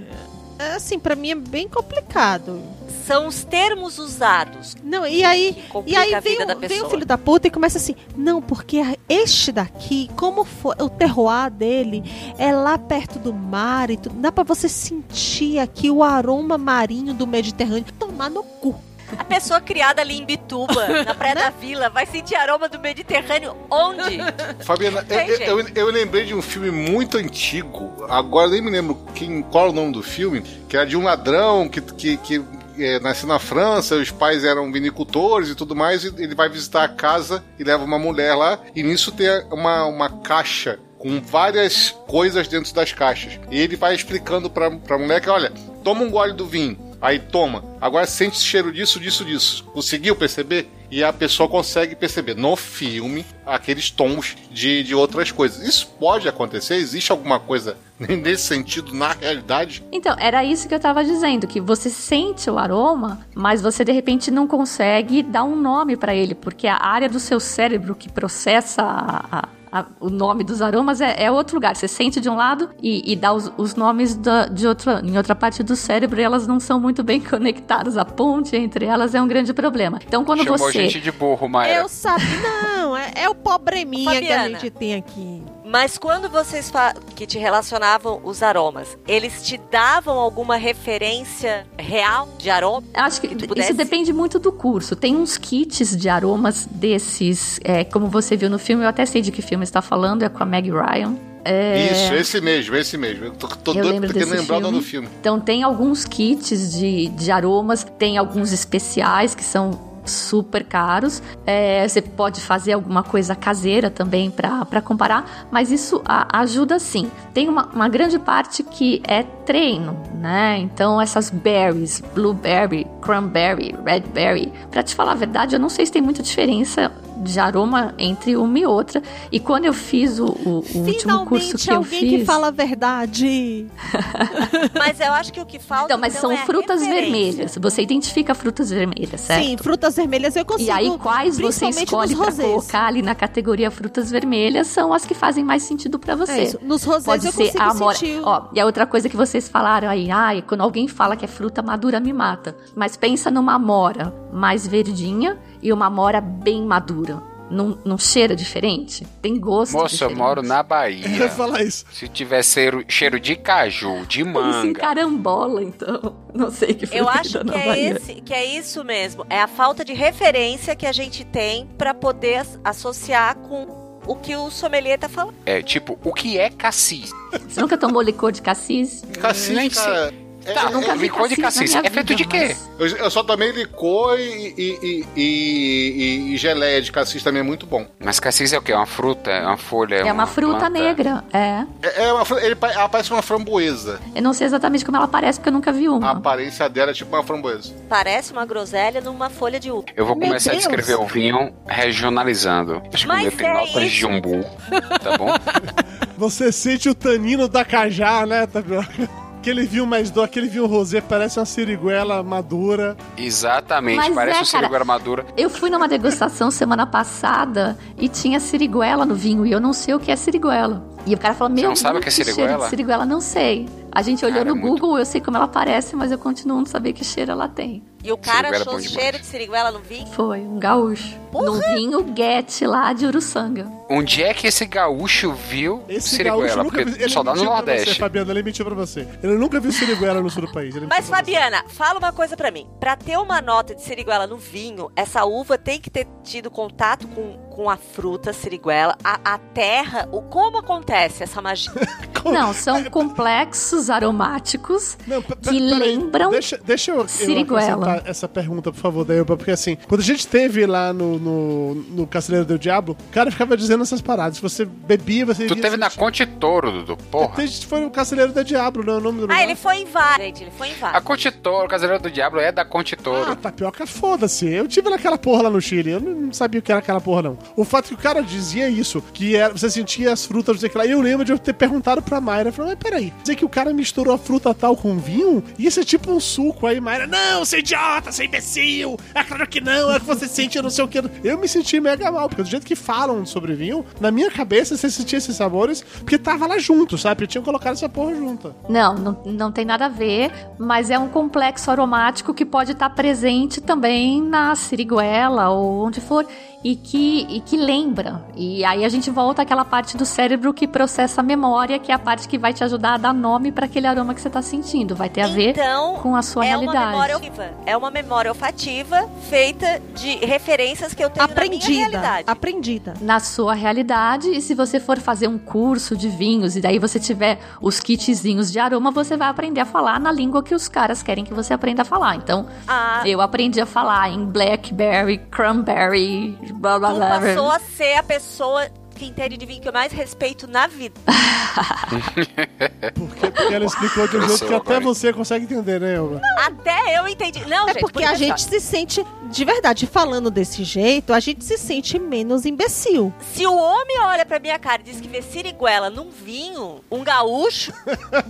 É, assim, pra mim é bem complicado. São os termos usados. Não, e aí, e aí vem, o, vem o filho da puta e começa assim: não, porque este daqui, como foi o terroir dele, é lá perto do mar e tudo. Dá pra você sentir aqui o aroma marinho do Mediterrâneo. Tomar no cu. A pessoa criada ali em Bituba, na Praia da Vila, vai sentir aroma do Mediterrâneo onde? Fabiana, eu, eu, eu lembrei de um filme muito antigo, agora nem me lembro quem, qual é o nome do filme, que era de um ladrão que, que, que é, nasceu na França, os pais eram vinicultores e tudo mais, e ele vai visitar a casa e leva uma mulher lá, e nisso tem uma, uma caixa com várias coisas dentro das caixas. E ele vai explicando pra, pra mulher que, olha, toma um gole do vinho. Aí toma. Agora sente esse cheiro disso, disso, disso. Conseguiu perceber? E a pessoa consegue perceber no filme aqueles tons de, de outras coisas. Isso pode acontecer? Existe alguma coisa nesse sentido na realidade? Então, era isso que eu tava dizendo, que você sente o aroma, mas você de repente não consegue dar um nome pra ele, porque a área do seu cérebro que processa a- a- a- o nome dos aromas é, é outro lugar. Você sente de um lado e, e dá os, os nomes da- de outra, em outra parte do cérebro e elas não são muito bem conectadas. A ponte entre elas é um grande problema. Então, quando Chamou você. gente de burro, Maera. Eu sabia. Não, é, é o pobreminha que a gente tem aqui. Mas quando vocês que te relacionavam os aromas, eles te davam alguma referência real de aroma? Acho que tu isso depende muito do curso. Tem uns kits de aromas desses, é, como você viu no filme, eu até sei de que filme está falando, é com a Meg Ryan. É, Isso, esse mesmo, esse mesmo. Eu tô, tô Eu doido lembro pra querer desse lembrar o nome do filme. filme. Então tem alguns kits de, de aromas, tem alguns especiais que são super caros. É, você pode fazer alguma coisa caseira também para comparar, mas isso a- ajuda sim. Tem uma, uma grande parte que é treino, né? Então essas berries, blueberry, cranberry, redberry, para te falar a verdade, eu não sei se tem muita diferença de aroma entre uma e outra. E quando eu fiz o, o- o último curso que eu alguém fiz, que fala a verdade. Mas eu acho que o que falta Então, mas então, são é frutas vermelhas. Você identifica frutas vermelhas, certo? Sim, frutas vermelhas eu consigo. E aí, quais você escolhe rosés. colocar ali na categoria frutas vermelhas são as que fazem mais sentido pra você. É isso. Nos rosés Pode eu ser consigo a amora. sentir. Ó, e a outra coisa que vocês falaram aí, ai, quando alguém fala que é fruta madura, me mata. Mas pensa numa amora mais verdinha e uma amora bem madura. Não, não cheira diferente? Tem gosto Moça, eu diferente. moro na Eu ia Bahia. falar isso. Se tiver cheiro, cheiro de caju, de Isso manga. encarambola, então. Não sei que Eu fruta acho que é, Bahia. esse, que é isso mesmo. É a falta de referência que a gente tem pra poder as- associar com o que o sommelier tá falando. É tipo, o que é cassis? Você nunca tomou licor de cassis? Cassis, Nem cara, Tá, nunca vi licor de cassis É feito de vida, quê? mas- Eu, eu só tomei licor e, e, e, e, e geleia de cassis também é muito bom. Mas cassis é o quê? É uma fruta? É uma folha? É uma fruta planta? negra, é. É, é uma, ele, ela parece uma framboesa. Eu não sei exatamente como ela parece, porque eu nunca vi A uma. aparência dela é tipo uma framboesa. Parece uma groselha numa folha de uva. Eu vou Meu começar Deus. a descrever o vinho regionalizando. Acho que o Mas meu tem é notas isso. de umbu, tá bom? Você sente o tanino da cajá, né, Tapioca? Aquele vinho mais doce, aquele vinho rosé parece uma siriguela madura. Exatamente, Mas parece é, um siriguela cara. madura. Eu fui numa degustação semana passada e tinha siriguela no vinho e eu não sei o que é siriguela. E o cara falou, meu não sabe o que é cheiro de siriguela? siriguela, não sei. A gente olhou Cara, no é muito- Google, eu sei como ela parece, mas eu continuo não saber que cheiro ela tem. E o cara Siriguela é achou o demais. cheiro de siriguela no vinho? Foi, um gaúcho. No vinho Guete lá de Uruçanga. Onde é que esse gaúcho viu Esse siriguela? gaúcho nunca Porque só dá no pra você, Nordeste. Fabiano, ele mentiu pra você. Ele nunca viu siriguela no sul do país. ele Mas. Fabiana, fala uma coisa pra mim. Pra ter uma nota de siriguela no vinho, essa uva tem que ter tido contato com, com a fruta siriguela, a, a terra. O, como acontece essa magia? Não, são complexos aromáticos Não, que lembram Deixa, deixa eu, eu siriguela. Essa pergunta, por favor, da Elba, porque assim, quando a gente teve lá no, no, no Casteleiro do Diabo, o cara ficava dizendo essas paradas. Se você bebia, você Tu teve na sentir- Conte Toro, Dudu, porra. Foi o Casteleiro do Diabo, não é o nome do lugar. ah, ele foi em gente. Ele foi em A. Conte Toro, o Caseiro do Diabo é da Conte Ah, Toro. tapioca, foda-se. Eu tive naquela porra lá no Chile. Eu não sabia o que era aquela porra, não. O fato que o cara dizia isso, que era, você sentia as frutas, não sei o que lá. E eu lembro de eu ter perguntado pra Mayra. Eu falei, mas peraí, dizer que o cara misturou a fruta tal com vinho? Isso é tipo um suco. Aí Mayra, não, você é idiota, é imbecil. É claro que não, é que você sente não sei o que. Eu me senti mega mal, porque do jeito que falam sobre vinho, na minha cabeça você sentia esses sabores, porque tava lá junto, sabe? Tinham colocado essa porra junto. Não, não, não tem nada a ver, mas é um complexo aromático que pode estar presente também na siriguela ou onde for e que, e que lembra. E aí a gente volta àquela parte do cérebro que processa a memória, que é a parte que vai te ajudar a dar nome para aquele aroma que você tá sentindo. Vai ter a ver Então, com a sua é uma realidade. memória olfativa. É uma memória olfativa feita de referências que eu tenho na minha Aprendida. realidade. Aprendida. na sua realidade e se você for fazer um curso de vinhos e daí você tiver os kitzinhos de aroma, você vai aprender a falar na língua que os caras querem que você aprenda a falar. Então, Ah, eu aprendi a falar em blackberry, cranberry, blá blá tu blá. passou a ser a pessoa que entende de vinho que eu mais respeito na vida. Porque, porque ela explicou de um jeito que até agora. você consegue entender, né, Elba? Até eu entendi. Não, É gente, porque a assim, gente se sente, de verdade, falando desse jeito, a gente se sente menos imbecil. Se o homem olha pra minha cara e diz que vê siriguela num vinho, um gaúcho,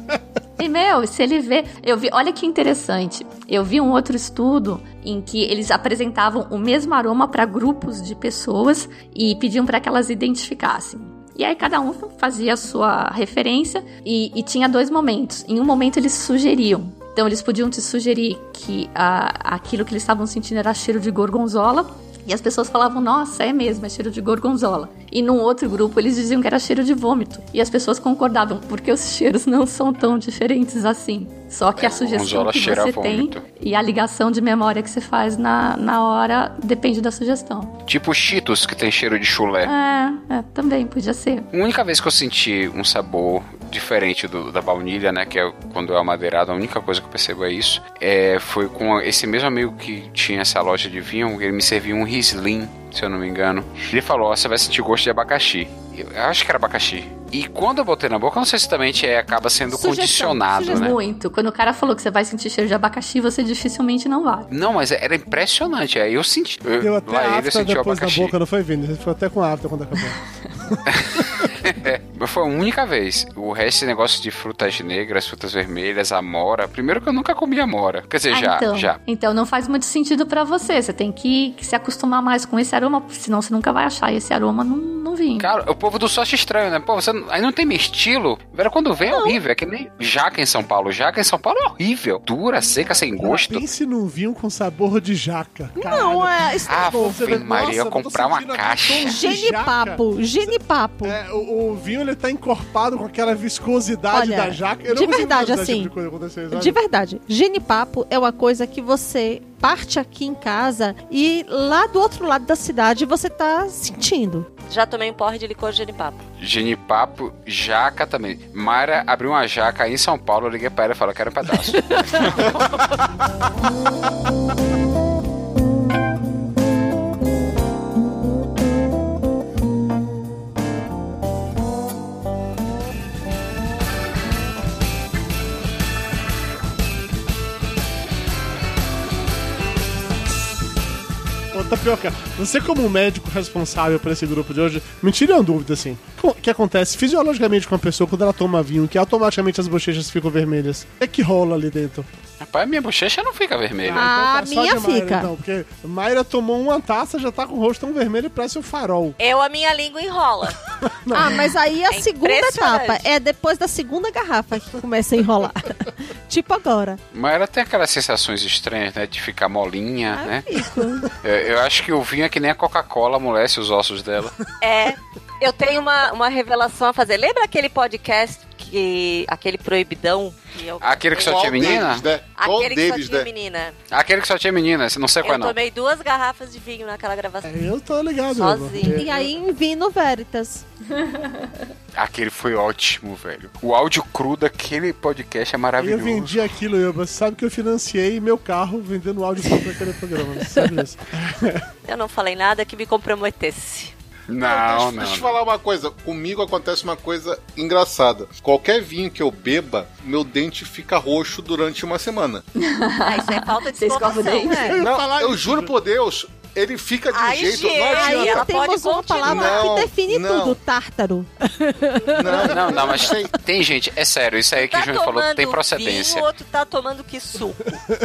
E meu, se ele vê, eu vi, olha que interessante. Eu vi um outro estudo em que eles apresentavam o mesmo aroma para grupos de pessoas e pediam para que elas identificassem. E aí cada um fazia a sua referência e, e tinha dois momentos. Em um momento eles sugeriam. Então eles podiam te sugerir que ah, aquilo que eles estavam sentindo era cheiro de gorgonzola. E as pessoas falavam, nossa, é mesmo, é cheiro de gorgonzola. E num outro grupo eles diziam que era cheiro de vômito. E as pessoas concordavam, porque os cheiros não são tão diferentes assim. Só que É, a sugestão gorgonzola que você tem e a ligação de memória que você faz na, na hora depende da sugestão. Tipo Cheetos, que tem cheiro de chulé. É, é, também podia ser. A única vez que eu senti um sabor diferente do, da baunilha, né? Que é quando é amadeirado, a única coisa que eu percebo é isso. É, foi com esse mesmo amigo que tinha essa loja de vinho, ele me serviu um Riesling, se eu não me engano. Ele falou: Ó, você vai sentir gosto de abacaxi. Eu acho que era abacaxi. E quando eu botei na boca, eu não sei se também é, acaba sendo Sugestão, condicionado, sugestão. né? Muito. Quando o cara falou que você vai sentir cheiro de abacaxi, você dificilmente não vai. Não, mas era impressionante. Aí eu senti. Eu, Deu até lá ele afta sentiu depois abacaxi. da boca, não foi vindo? Você ficou até com afta quando acabou. É, foi a única vez. O resto, esse negócio de frutas negras, frutas vermelhas, amora. Primeiro que eu nunca comi amora. Quer dizer, Ah, já, então, já. Então não faz muito sentido pra você. Você tem que, que se acostumar mais com esse aroma, senão você nunca vai achar esse aroma num, num vinho. Cara, o povo do sul acha estranho, né? Pô, você não- aí não tem meu estilo. Velho, quando vem é horrível. É que nem jaca em São Paulo. Jaca em São Paulo é horrível. Dura, seca, sem gosto. Pense num vinho com sabor de jaca. Não, é. Ah, vê, Maria, nossa, comprar uma caixa. Genipapo, genipapo. É, o, o vinho ele tá encorpado com aquela viscosidade Olha, da jaca. Eu de não verdade, esse assim, tipo de? De verdade, genipapo é uma coisa que você parte aqui em casa e lá do outro lado da cidade você tá sentindo. Já tomei um porre de licor de genipapo. Genipapo, jaca também. Mayra abriu uma jaca aí em São Paulo, eu liguei pra ela e falei, quero um pedaço. Tapioca, você como médico responsável por esse grupo de hoje, me tire uma dúvida, assim. O que acontece fisiologicamente com a pessoa quando ela toma vinho, que automaticamente as bochechas ficam vermelhas? O que é que rola ali dentro? Rapaz, minha bochecha não fica vermelha. Ah, a Então tá só minha de Mayra, fica. Então, porque Mayra tomou uma taça, já tá com o rosto tão vermelho e parece um farol. Eu, a minha língua enrola. Ah, mas aí a É segunda etapa é depois da segunda garrafa que começa a enrolar. tipo agora. Mayra tem aquelas sensações estranhas, né? De ficar molinha, Ah, né? fico. Eu, eu acho que o vinho é que nem a Coca-Cola amolece os ossos dela. É. Eu tenho uma, uma revelação a fazer. Lembra aquele podcast que. aquele proibidão? Que eu, Aquele que só Qual tinha menina? deles, né? Qual aquele que deles, só tinha né? menina. Aquele que só tinha menina, não sei qual é Eu não. tomei duas garrafas de vinho naquela gravação. É, eu tô ligado, Sozinho. E aí em Vino Veritas. Aquele foi ótimo, velho. O áudio cru daquele podcast é Eu maravilhoso. vendi aquilo, eu, você sabe que eu financiei meu carro vendendo áudio para aquele programa, você sabe disso. Eu não falei nada que me comprometesse. Não, deixa, não. deixa eu não. falar uma coisa. Comigo acontece uma coisa engraçada. Qualquer vinho que eu beba, meu dente fica roxo durante uma semana. Ah, isso é falta de Você escova o dente? É. ia Não, eu juro por Deus, ele fica de um jeito. higiene, Não Aí ela temos uma continuar. palavra Não, que define não. tudo, tártaro. Não, Não, não, mas tem, tem gente, é sério, isso aí que tá o João falou tem procedência. vinho, o outro tá tomando que suco.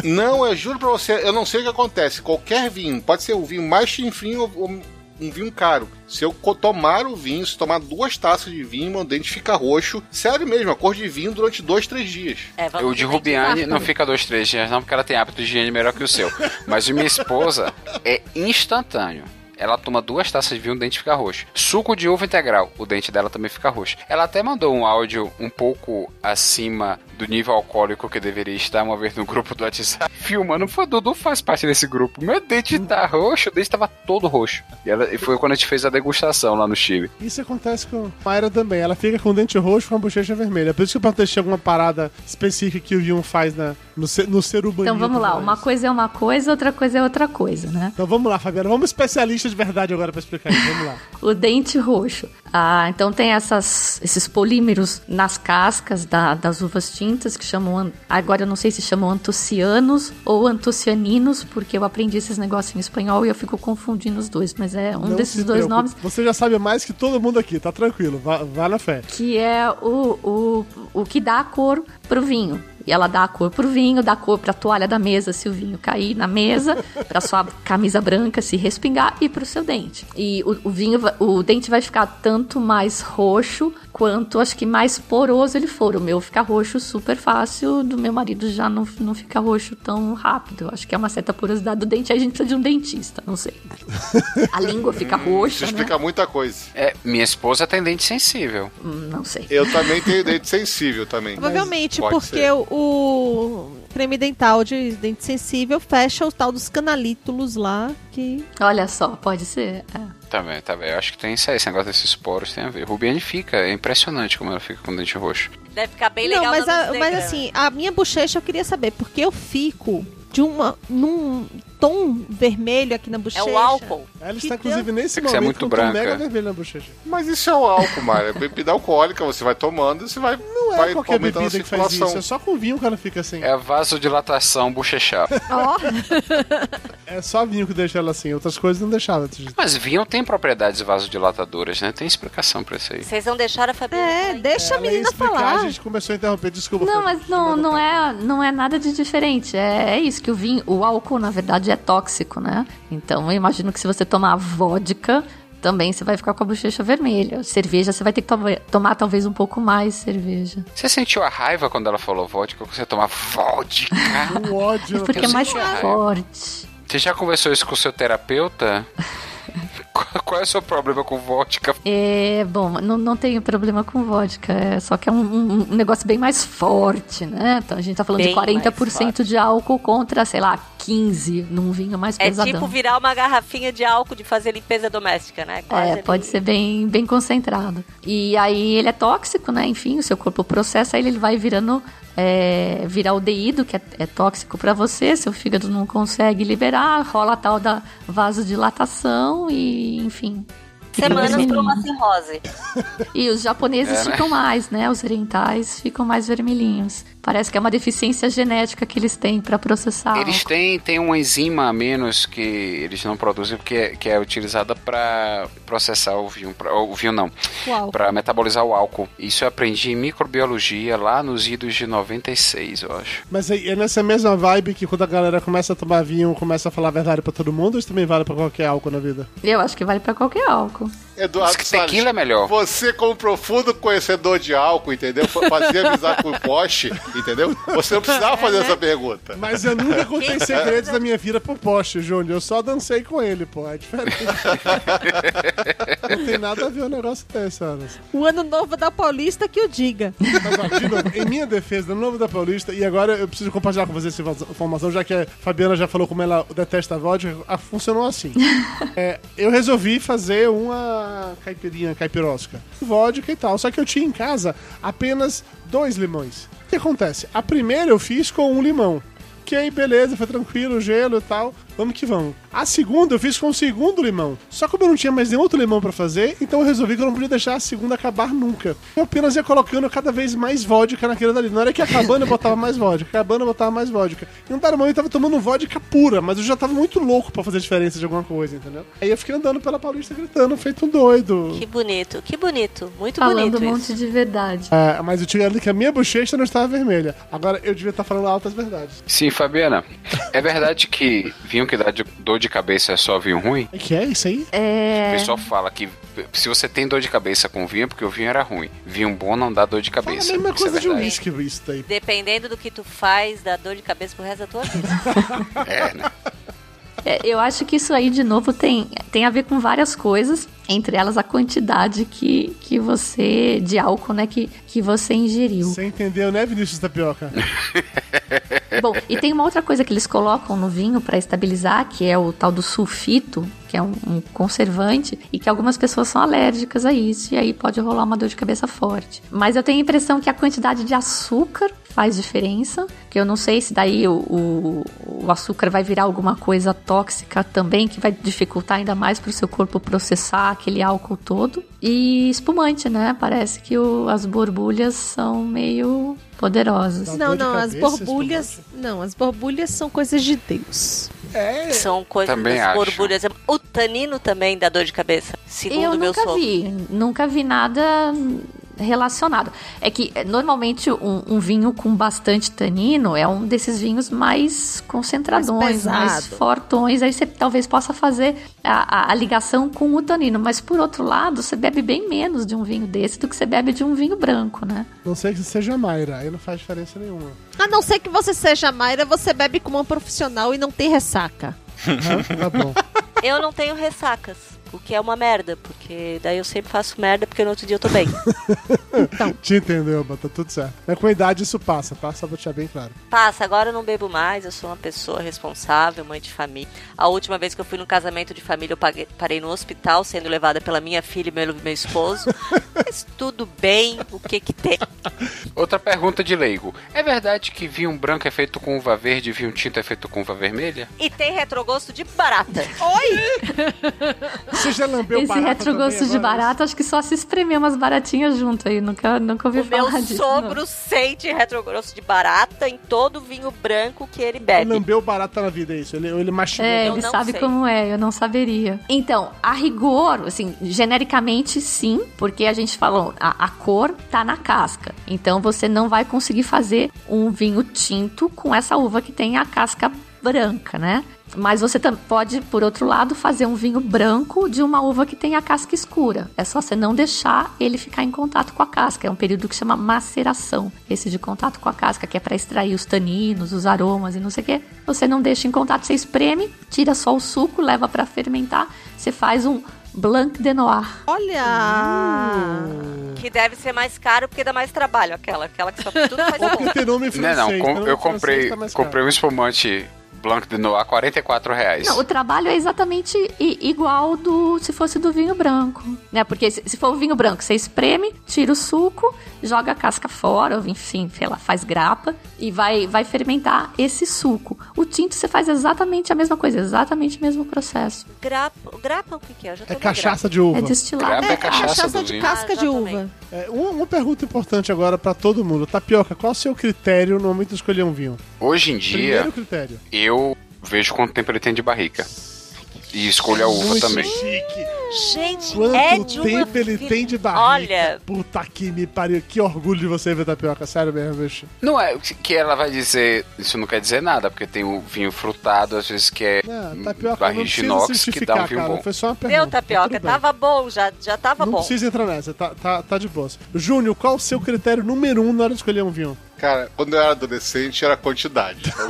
Não, eu juro pra você, eu não sei o que acontece. Qualquer vinho, pode ser o vinho mais chinfinho ou ou um vinho caro. Se eu tomar o vinho, se tomar duas taças de vinho, meu dente fica roxo. Sério mesmo, a cor de vinho durante dois, três dias. É, O de Rubiane não fica dois, três dias, não, porque ela tem hábito de higiene melhor que o seu. Mas o minha esposa é instantâneo. Ela toma duas taças de vinho, o dente fica roxo. Suco de uva integral, o dente dela também fica roxo. Ela até mandou um áudio um pouco acima do nível alcoólico que deveria estar uma vez no grupo do WhatsApp. Filmando, foi Dudu faz parte desse grupo. Meu dente tá roxo, o dente tava todo roxo. E, ela, e foi quando a gente fez a degustação lá no Chile. Isso acontece com a Mayra também. Ela fica com o dente roxo com a bochecha vermelha. Por isso que eu perguntei se tinha alguma parada específica que o Vion faz na, no, ser, no ser urbano. Então vamos lá, uma coisa é uma coisa, outra coisa é outra coisa, né? Então vamos lá, Fabiana. Vamos especialista de verdade agora pra explicar isso. Vamos lá. O dente roxo. Ah, então tem essas, esses polímeros nas cascas da- das uvas tintas que chamam. Agora eu não sei se chamam antocianos ou antocianinos, porque eu aprendi esses negócios em espanhol e eu fico confundindo os dois, mas é um Não desses se dois preocupe. nomes Você já sabe mais que todo mundo aqui, tá tranquilo. Vá, vá na fé. que é o, o, o que dá a cor pro vinho. E ela dá a cor pro vinho, dá a cor pra toalha da mesa se o vinho cair na mesa, pra sua camisa branca se respingar e pro seu dente. E o, o vinho, o dente vai ficar tanto mais roxo quanto acho que mais poroso ele for. O meu fica roxo super fácil, do meu marido já não, não fica roxo tão rápido. Acho que é uma certa porosidade do dente, aí a gente precisa de um dentista, não sei. A língua fica Isso roxa, né? explica muita coisa. É, minha esposa tem dente sensível. Hum, Não sei. Eu também tenho dente sensível também. Provavelmente Pode porque ser. o creme dental de dente sensível fecha o tal dos canalítulos lá que. Olha só, pode ser. É. Também, tá bem. Eu acho que tem isso aí, esse negócio desses poros tem a ver. Rubiane fica, é impressionante como ela fica com o dente roxo. Deve ficar bem legal Não, mas, a- mas assim, a minha bochecha eu queria saber, porque eu fico de uma num tom vermelho aqui na bochecha. É o álcool. Ela Que está, inclusive, nesse É é momento muito com branca. mega vermelho na bochecha. Mas isso é o álcool, Mário. É bebida alcoólica, você vai tomando e você vai, Não é vai qualquer bebida a que faz isso. É só com vinho que ela fica assim. É a vasodilatação bochechar. Ó, É só vinho que deixa ela assim. Outras coisas não jeito. Mas vinho tem propriedades vasodilatadoras, né? Tem explicação pra isso aí. Vocês não deixaram a Fabiana. é, deixa a Ela ia menina explicar, falar. a gente começou a interromper. Desculpa. Não, mas não, não, é, não é nada de diferente. É, é isso que o vinho, o álcool, na verdade, é tóxico, né? Então eu imagino que se você tomar vodka, também você vai ficar com a bochecha vermelha. Cerveja, você vai ter que to- tomar talvez um pouco mais cerveja. Você sentiu a raiva quando ela falou vodka? Quando você toma vodka? O ódio. Porque é mais forte. Você já conversou isso com o seu terapeuta? Qual é o seu problema com vodka? É, bom, não, não tenho problema com vodka, é, só que é um, um- um negócio bem mais forte, né? Então a gente tá falando Bem de mais 40% de álcool contra, sei lá, 15 num vinho mais É pesadão. tipo virar uma garrafinha de álcool de fazer limpeza doméstica, né? Quase É, ali. pode ser bem, bem concentrado. E aí ele é tóxico, né? Enfim, o seu corpo processa, aí ele vai virando. É, virar aldeído, que é, é tóxico pra você, seu fígado não consegue liberar, rola a tal da vasodilatação e, enfim. Semanas pra uma cirrose. E os japoneses É, né? ficam mais, né? Os orientais ficam mais vermelhinhos. Parece que é uma deficiência genética que eles têm pra processar. Eles álcool. têm, têm uma enzima a menos que eles não produzem, porque é, que é utilizada para processar o vinho. Pra, o vinho não, O álcool. para metabolizar o álcool. Isso eu aprendi em microbiologia lá nos idos de 96, eu acho. Mas aí, é nessa mesma vibe que quando a galera começa a tomar vinho, começa a falar a verdade pra todo mundo, ou isso também vale pra qualquer álcool na vida? Eu acho que vale pra qualquer álcool. Eduardo Diz que tequila Salles, é melhor. Você, como profundo conhecedor de álcool, entendeu? Fazia amizade com o Porsche, entendeu? Você não precisava fazer essa pergunta. Mas eu nunca contei segredos da minha vida pro poste, Júnior. Eu só dancei com ele, pô. É diferente. Não tem nada a ver o negócio desse, Anderson. O ano novo da Paulista que o diga. Mas, ó, de novo, em minha defesa, no Novo da Paulista, e agora eu preciso compartilhar com vocês essa informação, já que a Fabiana já falou como ela detesta a vodka, a- funcionou assim. É, eu resolvi fazer uma caipirinha caipirosca. Vodka e tal, só que eu tinha em casa apenas dois limões. O que acontece? A primeira eu fiz com um limão. Aí, beleza, foi tranquilo, gelo e tal. Vamos que vamos. A segunda eu fiz com o segundo limão. Só que como eu não tinha mais nenhum outro limão pra fazer, então eu resolvi que eu não podia deixar a segunda acabar nunca. Eu apenas ia colocando cada vez mais vodka naquele dali. Na hora que acabando, eu botava mais vodka. Acabando, eu botava mais vodka. E um dado momento eu tava tomando vodka pura, mas eu já tava muito louco pra fazer diferença de alguma coisa, entendeu? Aí eu fiquei andando pela Paulista gritando, feito um doido. Que bonito, que bonito. Muito Falando bonito um monte isso. de verdade. É, mas eu tinha ali que a minha bochecha não estava vermelha. Agora eu devia estar falando altas verdades. Sim, Fabiana, é verdade que vinho que dá de- dor de cabeça é só vinho ruim? É que é isso aí? O É. pessoal fala que se você tem dor de cabeça com vinho, é porque o vinho era ruim. Vinho bom não dá dor de Fala a cabeça. mesma Isso coisa é de uísque, isso daí. Dependendo do que tu faz, dá dor de cabeça pro resto da tua vida. É, né? É, eu acho que isso aí, de novo, tem, tem a ver com várias coisas, entre elas a quantidade que, que você, de álcool, né, que, que você ingeriu. Você entendeu, né, Vinícius Tapioca? Bom, e tem uma outra coisa que eles colocam no vinho para estabilizar, que é o tal do sulfito, que é um, um conservante, e que algumas pessoas são alérgicas a isso, e aí pode rolar uma dor de cabeça forte. Mas eu tenho a impressão que a quantidade de açúcar faz diferença, que eu não sei se daí o, o, o açúcar vai virar alguma coisa tóxica também, que vai dificultar ainda mais para o seu corpo processar aquele álcool todo. E espumante, né? Parece que o- as borbulhas são meio poderosas. Não, não, as cabeça, borbulhas. Não, as borbulhas são coisas de Deus. É. São coisas Também borbulhas. O tanino também dá dor de cabeça, segundo Eu meu nunca sogro. vi, nunca vi nada relacionado. É que eh, normalmente um, um vinho com bastante tanino é um desses vinhos mais concentradões, Mais mais, fortões. Aí você talvez possa fazer a, a- a ligação com o tanino. Mas por outro lado, você bebe bem menos de um vinho desse do que você bebe de um vinho branco, né? Não sei que seja Mayra, aí não faz diferença nenhuma. A não ser que você seja Mayra, você bebe como uma profissional e não tem ressaca. Ah, tá bom. Eu não tenho ressacas, o que é uma merda, porque daí eu sempre faço merda porque no outro dia eu tô bem. Te entendeu, mas tá tudo certo. Mas com a idade isso passa, tá? Só pra deixar bem claro. Passa, agora eu não bebo mais, eu sou uma pessoa responsável, mãe de família. A última vez que eu fui num casamento de família, eu paguei- parei no hospital sendo levada pela minha filha e meu, meu esposo. Mas tudo bem, o que que tem? Outra pergunta de leigo. É verdade que vinho branco é feito com uva verde e vinho tinto é feito com uva vermelha? E tem retrogosto de barata. Você já lambeu Esse barata retrogosto também de agora? barata, acho que só se espremer umas baratinhas junto aí. Nunca, nunca ouvi O meu falar disso. sogro sente retrogosto de barata em todo vinho branco que ele bebe. Lambeu barata na vida, é isso? Ele, ele mastigou. É, ele não sabe sei. como é, eu não saberia. Então, a rigor, assim, genericamente sim, porque a gente falou, a, a cor tá na casca. Então você não vai conseguir fazer um vinho tinto com essa uva que tem a casca branca, né? Mas você pode, por outro lado, fazer um vinho branco de uma uva que tem a casca escura. É só você não deixar ele ficar em contato com a casca. É um período que chama maceração, esse de contato com a casca, que é para extrair os taninos, os aromas e não sei o quê. Você não deixa em contato, você espreme, tira só o suco, leva para fermentar. Você faz um Blanc de Noir. Olha! Que deve ser mais caro porque dá mais trabalho. Aquela, aquela que só tudo faz tem nome em Não, não, com- eu francês, comprei, tá comprei um espumante Blanc de Noir, 44 reais. Não, o trabalho é exatamente igual do se fosse do vinho branco, né? Porque se, se for o vinho branco, você espreme, tira o suco, joga a casca fora, ou enfim, sei lá, faz grapa e vai, vai fermentar esse suco. O tinto você faz exatamente a mesma coisa, exatamente o mesmo processo. Grapa, grapa o que, que é? É cachaça de uva. É destilado. Grapa é cachaça, cachaça do de vinho. casca Ah, de uva. É, uma, uma pergunta importante agora pra todo mundo. Tapioca, qual o seu critério no momento de escolher um vinho? Hoje em dia, Primeiro critério. eu vejo quanto tempo ele tem de barrica. E escolho a uva Muito também. chique. Gente, Quanto é de uma tempo ele tem de barrica? Olha, Puta que me pariu. Que orgulho de você ver tapioca. Sério mesmo, bicho. Não é que ela vai dizer, isso não quer dizer nada, porque tem o vinho frutado, às vezes que é Não, tapioca não barris de precisa inox que dá um vinho cara. bom. Foi só uma pergunta. deu tapioca, bem. tava bom, já, já tava Não bom. precisa entrar nessa, tá, tá, tá de boa. Júnior, qual o seu critério número um na hora de escolher um vinho? Cara, quando eu era adolescente era quantidade.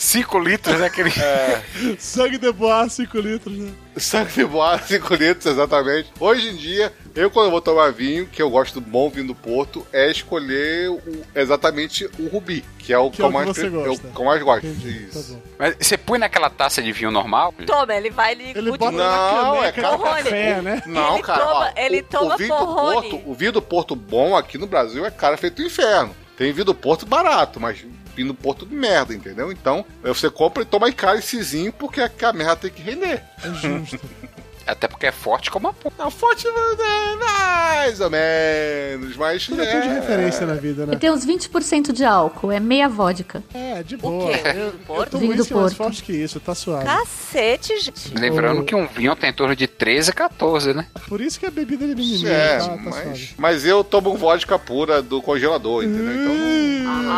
5 litros, né? Aquele... Sangue de boa, 5 litros, né? Sangue de boa, 5 litros, exatamente. Hoje em dia, eu quando eu vou tomar vinho, que eu gosto do bom vinho do Porto, é escolher o- exatamente o Rubi, que é o Que que, é o eu, que mais, você eu- gosta. que eu mais gosto. Entendi, tá Isso. bom. Mas você põe naquela taça de vinho normal? Toma, ele vai ele, Ele bota Não, é cara- café, né? Não, Ele cara, toma- ó, ele o, toma o vinho do. Porto, o vinho do Porto bom aqui no Brasil é cara feito do inferno. Tem vinho do Porto barato, mas do Porto de merda, entendeu? Então, você compra e toma em cálicezinho porque a, que a merda tem que render. É justo. Até porque é forte como a porra. Não, forte é mais ou menos, mas Tudo é... tem de referência na vida, né? E tem uns 20% de álcool, é meia vodka. É, de boa. quê? Eu, eu tomo Vinho mais Porto. forte que isso, tá suave. Cacete, gente. Lembrando O- que um vinho tem em torno de 13, 14, né? Por isso que a bebida de menininho É, tá, tá mas, suave. mas eu tomo vodka pura do congelador, entendeu? Então não...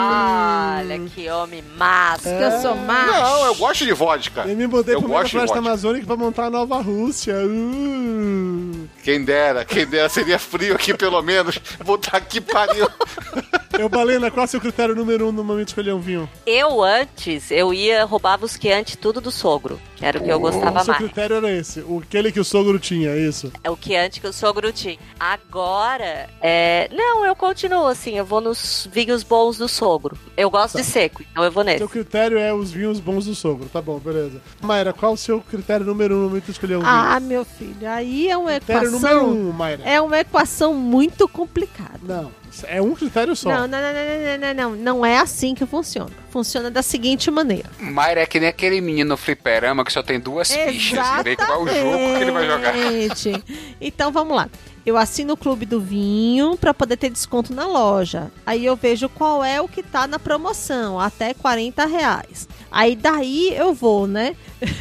Olha que homem massa. Que eu sou macho. Não, eu gosto de vodka. Eu me mudei Eu pro floresta amazônica pra montar a Nova Rússia. Uh. Quem dera, quem dera, seria frio aqui pelo menos. Vou estar aqui pariu. Eu, Balena, qual é o seu critério número um no momento de escolher um vinho? Eu antes, eu ia roubava os quiante tudo do sogro. Que era o que eu gostava o seu mais. critério era esse, o- aquele que o sogro tinha, é isso. É o quiante que o sogro tinha. Agora, é... Não, eu continuo assim, eu vou nos vinhos bons do sogro. Eu gosto de seco, então eu vou nesse. Seu critério é os vinhos bons do sogro, tá bom, beleza. Mayra, qual o seu critério número um no momento de escolher um vinho? Ah, meu filho, aí é uma critério equação. número um, Mayra. É uma equação muito complicada. Não, é um critério só. Não, não, não, não, não, não, não, não é assim que funciona. Funciona da seguinte maneira. Mayra é que nem aquele menino no fliperama que só tem duas fichas. E vê qual jogo que ele vai jogar. Exatamente. Então vamos lá. Eu assino o clube do vinho para poder ter desconto na loja. Aí eu vejo qual é o que tá na promoção, até 40 reais. Aí daí eu vou, né?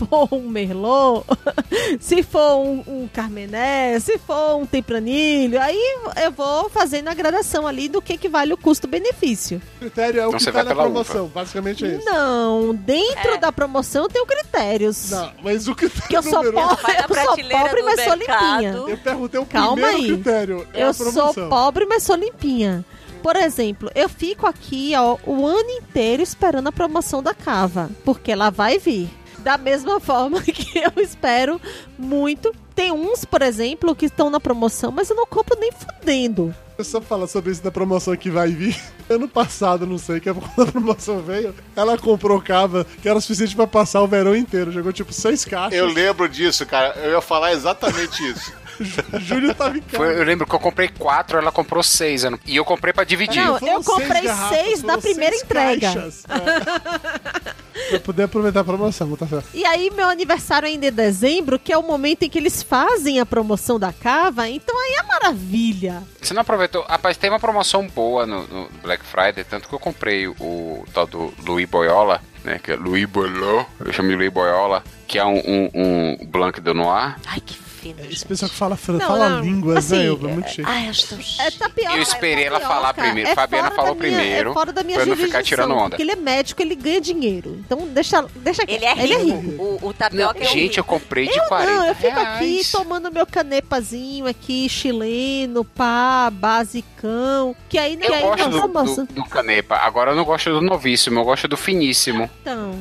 Se for um Merlot, se for um, um Carmené, se for um Tempranilho, aí eu vou fazendo a gradação ali do que, que vale o custo-benefício. O critério é o Então que você tá vai na promoção, basicamente é isso. Não, dentro É. da promoção eu tenho critérios. Não, mas o critério Que eu sou pobre, eu sou pobre, mas sou mercado. limpinha. Eu perguntei o Calma primeiro aí. critério. é Eu sou pobre, mas sou limpinha. Por exemplo, eu fico aqui ó, o ano inteiro esperando a promoção da cava, porque ela vai vir. Da mesma forma que eu espero muito. Tem uns, por exemplo, que estão na promoção, mas eu não compro nem fudendo. Eu só falar sobre isso da promoção que vai vir. Ano passado, não sei, que é quando a promoção veio, ela comprou cava que era suficiente pra passar o verão inteiro. Jogou tipo seis caixas. Eu lembro disso, cara. Eu ia falar exatamente isso. Júlio tava em casa. Foi- eu lembro que eu comprei quatro, ela comprou seis. E eu comprei pra dividir. Não, eu comprei garrafas, seis na primeira seis entrega. caixas. É. pra poder aproveitar a promoção, tá certo. E aí, meu aniversário ainda é dezembro, que é o momento em que eles fazem a promoção da cava, então aí é maravilha. Você não aproveitou? Rapaz, tem uma promoção boa no, no Black Friday, tanto que eu comprei o, o tal do Louis Boyola, né? Que é Louis Boileau, eu chamo de Louis Boyola, que é um, um, um Blanc de Noir. Ai, que fino, Esse gente. pessoal que fala, Não, fala não, línguas, assim, né? Eu, é muito chique. Ai, acho tão chique. É tapioca. Eu esperei é ela tapioca, falar primeiro. é Fabiana falou minha- primeiro, É fora da minha pra eu não ficar tirando onda. Porque ele é médico, ele ganha dinheiro. Então deixa, deixa Ele é Ele é rico. rico. O, o tapioca é Gente, eu rico. comprei de Eu 40 não, eu fico aqui reais. tomando meu canepazinho aqui, chileno, pá, basicão. Que aí, Eu aí gosto do, do, do canepa. Agora eu não gosto do novíssimo, eu gosto do finíssimo. Então,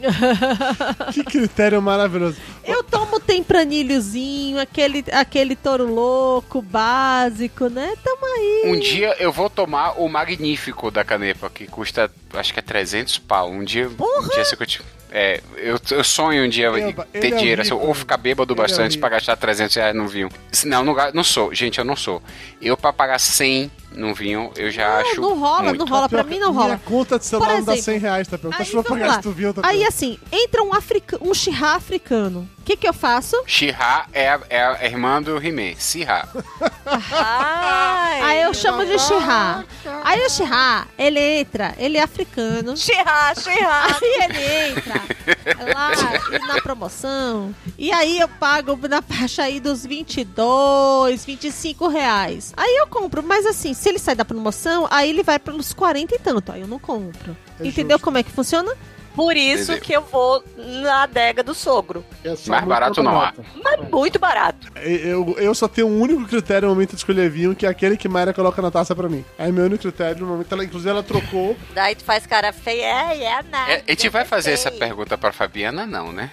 Que critério maravilhoso. Eu tomo tempranilhozinho, aquele, aquele touro louco, básico, né? Tamo aí. Um dia eu vou tomar o Magnífico da Canepa, que custa, acho que é 300 pau. Um dia, um dia se eu te- É, eu, eu sonho um dia ter ele é dinheiro, assim, rico. ou ficar bêbado Ele é bastante rico. pra gastar 300 reais num vinho. Não, não, não sou. Gente, eu não sou. Eu pra pagar 100 num vinho, eu já acho não rola, muito. não rola. Pra mim não rola. Minha conta de celular Por não dá exemplo, 100 reais, tá? Tá Aí, vamos pagar lá. se tu viu outra Aí coisa. assim, entra um, africa... um xirra africano. O que que eu faço? Shira é a, é a irmã do He-Man. Sirra. Ai, Aí eu chamo de xirra. Aí o xirra, ele entra, ele é africano. Xirra, xirra. Aí ele entra lá na promoção. E aí eu pago na faixa aí dos 22, 25 reais. Aí eu compro, mas assim, se ele sai da promoção, aí ele vai pelos 40 e tanto. Aí eu não compro. É Entendeu justo. como é que funciona? Por isso Entendeu. que eu vou na adega do sogro. É só Mais barato não há. Mas muito barato. Eu, eu só tenho um único critério no momento de escolher vinho, que é aquele que Mayra coloca na taça pra mim. É meu único critério no momento. Ela, inclusive, ela trocou. Daí tu faz cara feia, é, é nada. É, a gente vai fazer essa pergunta pra Fabiana, não, né?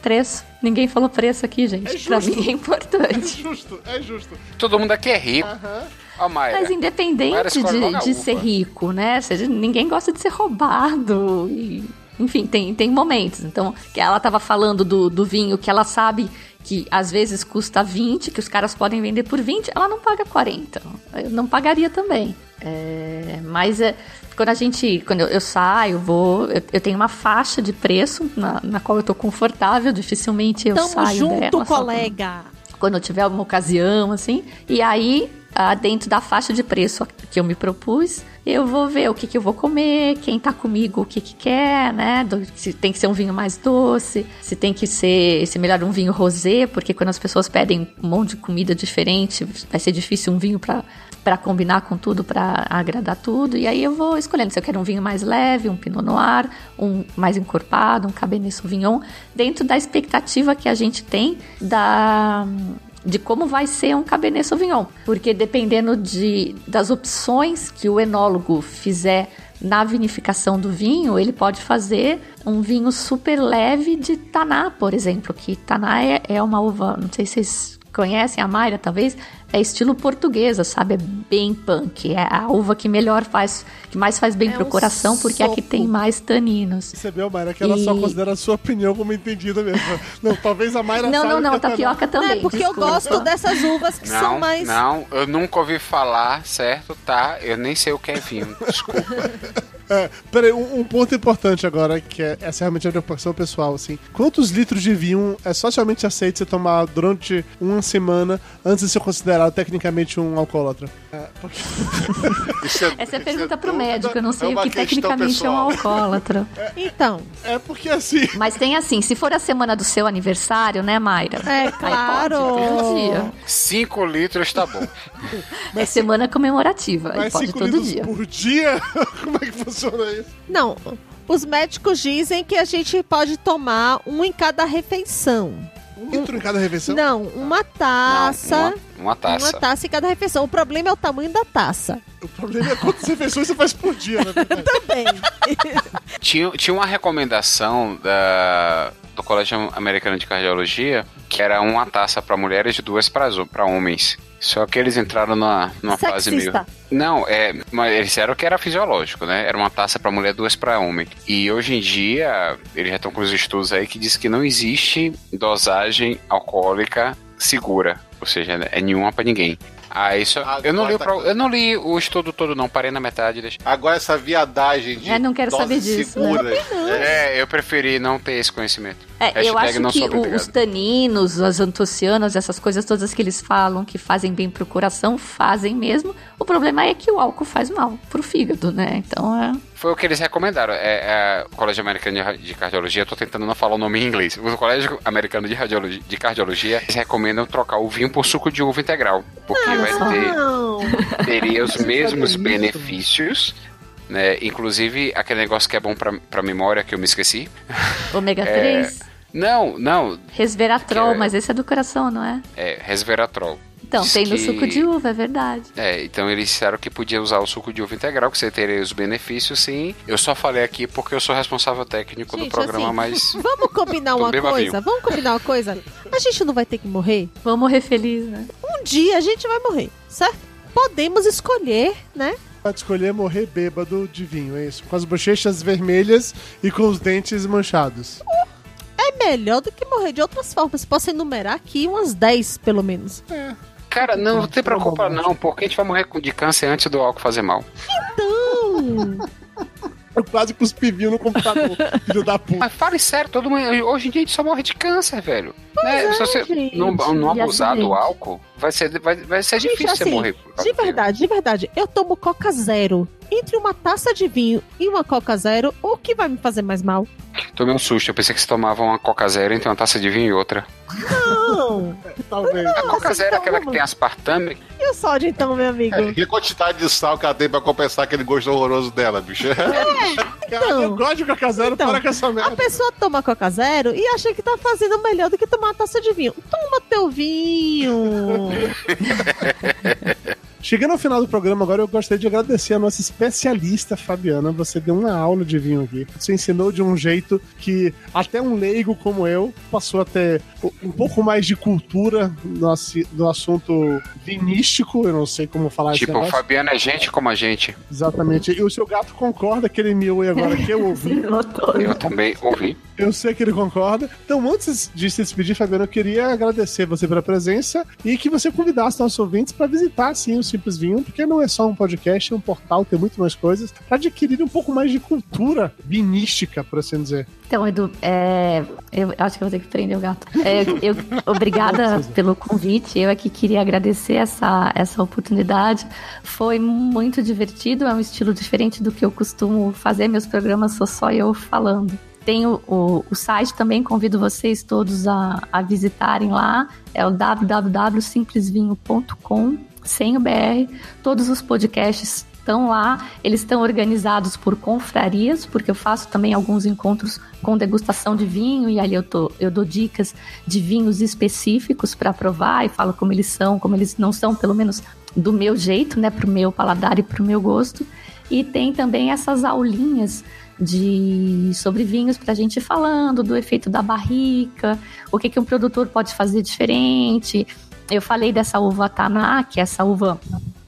Preço. Ninguém falou preço aqui, gente. É pra justo. mim é É importante. justo, é justo. Todo mundo aqui é rico. Mayra. Mas independente de, de ser rico, né? Seja, ninguém gosta de ser roubado. E, enfim, tem, tem momentos. Então, que ela tava falando do, do vinho que ela sabe que às vezes custa 20, que os caras podem vender por 20, ela não paga 40. Eu não pagaria também. É, mas é, quando a gente. Quando eu, eu saio, vou. Eu, eu tenho uma faixa de preço na, na qual eu tô confortável, dificilmente eu Tamo saio junto, dela. quando- colega. quando eu tiver alguma ocasião, assim. E aí, ah, dentro da faixa de preço que eu me propus, eu vou ver o que, que eu vou comer, quem tá comigo o que, que quer, né? Do- se tem que ser um vinho mais doce, se tem que ser, se melhor um vinho rosé, porque quando as pessoas pedem um monte de comida diferente, vai ser difícil um vinho pra para combinar com tudo, para agradar tudo. E aí eu vou escolhendo se eu quero um vinho mais leve, um Pinot Noir, um mais encorpado, um Cabernet Sauvignon, dentro da expectativa que a gente tem da de como vai ser um Cabernet Sauvignon, porque dependendo de, das opções que o enólogo fizer na vinificação do vinho, ele pode fazer um vinho super leve de Taná, por exemplo, que Taná é, é uma uva, não sei se vocês conhecem a Mayra, talvez, é estilo portuguesa, sabe? É bem punk. É a uva que melhor faz, que mais faz bem É pro um coração, porque é a que soco. tem mais taninos. Percebeu, Mayra, que ela só E- considera a sua opinião como entendida mesmo. Não, talvez a Mayra Não, não, não, tapioca Não, também. é porque eu desculpa. gosto dessas uvas que são Não, mais. não, eu nunca ouvi falar, certo? Tá? Eu nem sei o que é vinho. Desculpa. É, peraí, um, um ponto importante agora, que é, essa é realmente a preocupação pessoal, assim. Quantos litros de vinho é socialmente aceito você tomar durante uma semana antes de ser considerado tecnicamente um alcoólatra? É, porque- Isso Essa é pergunta pro dúvida, médico, eu não sei é o que tecnicamente é um pessoal. alcoólatra. Então, é porque assim. Mas tem assim, se for a semana do seu aniversário, né, Mayra? é claro. pode, todo dia. 5 litros tá bom. É semana comemorativa, Mas pode 5 todo litros dia. por dia? Como é que funciona isso? Não, os médicos dizem que a gente pode tomar um em cada refeição. Um litro em cada refeição? Não, uma taça. Não, uma, uma taça. Uma taça em cada refeição. O problema é o tamanho da taça. O problema é quantas refeições você faz por dia, né? Também. Tinha, tinha uma recomendação da, do Colégio Americano de Cardiologia que era uma taça para mulheres e duas para homens. Só que eles entraram numa, numa fase meio. Não, é, mas eles disseram que era fisiológico, né? Era uma taça para mulher, duas para homem. E hoje em dia, eles já estão com os estudos aí que diz que não existe dosagem alcoólica segura. Ou seja, é nenhuma para ninguém. Ah, isso. eu, não li o eu não li o estudo todo, não. Parei na metade. Deixa. Agora essa viadagem de É, não quero doses saber disso, né? É, eu preferi não ter esse conhecimento. É, eu acho não que o- os taninos, as antocianas, essas coisas todas que eles falam que fazem bem pro coração, fazem mesmo. O problema é que o álcool faz mal pro fígado, né? Então é. Foi o que eles recomendaram. É, é, o Colégio Americano de Cardiologia, eu tô tentando não falar o nome em inglês. O Colégio Americano de, Radiologia, de Cardiologia, eles recomendam trocar o vinho por suco de uva integral. Porque vai ter, Não. teria os mesmos isso. benefícios. Né? Inclusive, aquele negócio que é bom pra, pra memória, que eu me esqueci. Ômega É, 3, Não, não. resveratrol, é- mas esse é do coração, não é? É resveratrol. Então, Diz tem no que- suco de uva, é verdade. É, então eles disseram que podia usar o suco de uva integral, que você teria os benefícios, sim. Eu só falei aqui porque eu sou responsável técnico do Gente, programa, assim, mas. Vamos combinar uma coisa? Vamos combinar uma coisa? A gente não vai ter que morrer? Vamos morrer feliz, né? Um dia a gente vai morrer, certo? Podemos escolher, né? Pode escolher morrer bêbado de vinho, é isso. Com as bochechas vermelhas e com os dentes manchados. É melhor do que morrer de outras formas. Posso enumerar aqui umas 10, pelo menos. Cara, não, não te preocupa não, porque a gente vai morrer com- de câncer antes do álcool fazer mal. Então. Eu quase cuspi vinho no computador, filho da puta. Mas fale sério, todo mundo, hoje em dia a gente só morre de câncer, velho. Né? é, Se você gente. não, não abusar do álcool, vai ser, vai, vai ser Gente, difícil você assim, morrer. por causa De verdade, de verdade. Eu tomo Coca Zero. Entre uma taça de vinho e uma Coca Zero, o que vai me fazer mais mal? Tomei um susto, eu pensei que você tomava uma Coca Zero entre uma taça de vinho e outra. Não! Talvez. A Coca Zero é aquela que tem aspartame. E o sódio, então, meu amigo? É, e a quantidade de sal que ela tem pra compensar aquele gosto horroroso dela, bicho? Cara, eu gosto de Coca Zero, para com essa A merda. pessoa toma Coca Zero e acha que tá fazendo melhor do que tomar uma taça de vinho. Toma teu vinho! Chegando ao final do programa agora, eu gostaria de agradecer a nossa especialista, Fabiana. Você deu uma aula de vinho aqui. Você ensinou de um jeito que até um leigo como eu passou a ter um pouco mais de cultura no, assunto vinístico. Eu não sei como falar esse Tipo. Fabiano é gente como a gente. Exatamente. E o seu gato concorda que ele miou agora que eu ouvi. Eu também ouvi. Eu sei que ele concorda. Então, antes de se despedir, Fabiano, eu queria agradecer você pela presença e que você convidasse nossos ouvintes para visitar, sim, o Simples Vinho, porque não é só um podcast, é um portal, tem muito mais coisas, para adquirir um pouco mais de cultura vinística, por assim dizer. Então, Edu, é, eu acho que eu vou ter que prender o gato. É, eu, obrigada pelo convite. Eu aqui queria agradecer essa, essa oportunidade. Foi muito divertido, é um estilo diferente do que eu costumo fazer. Meus programas sou só eu falando. Tenho o, o site também, convido vocês todos a, a visitarem lá. É o www.simplesvinho.com, sem o BR. Todos os podcasts estão lá, eles estão organizados por confrarias, porque eu faço também alguns encontros com degustação de vinho e ali eu, tô, eu dou dicas de vinhos específicos para provar e falo como eles são, como eles não são, pelo menos do meu jeito, né, pro meu paladar e pro meu gosto. E tem também essas aulinhas de sobre vinhos para a gente falando do efeito da barrica, o que, que um produtor pode fazer diferente. Eu falei dessa uva Taná, que é essa uva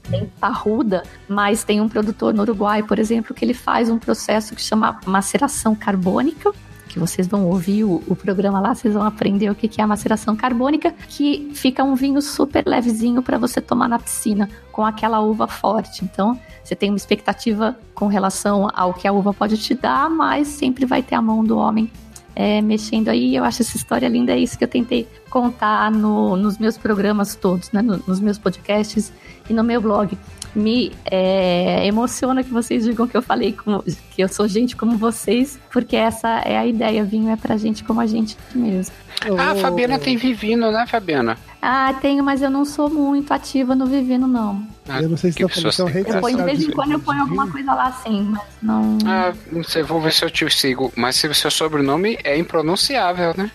bem parruda, mas tem um produtor no Uruguai, por exemplo, que ele faz um processo que chama maceração carbônica, vocês vão ouvir o, o programa lá, vocês vão aprender o que, que é a maceração carbônica, que fica um vinho super levezinho para você tomar na piscina, com aquela uva forte. Então, você tem uma expectativa com relação ao que a uva pode te dar, mas sempre vai ter a mão do homem é, mexendo aí. Eu acho essa história linda, é isso que eu tentei contar no- nos meus programas todos, né, no- nos meus podcasts e no meu blog. Me é, emociona que vocês digam que eu falei com, que eu sou gente como vocês, porque essa é a ideia. Vinho é pra gente como a gente mesmo. Ah, a Fabiana tem vivino, né, Fabiana? Ah, tenho, mas eu não sou muito ativa no Vivino, não. Ah, eu não sei se tá falando, redes Eu ponho, de vez em quando eu ponho alguma coisa lá assim, mas não. Ah, não sei, vou ver se eu te sigo. Mas se o seu sobrenome é impronunciável, né?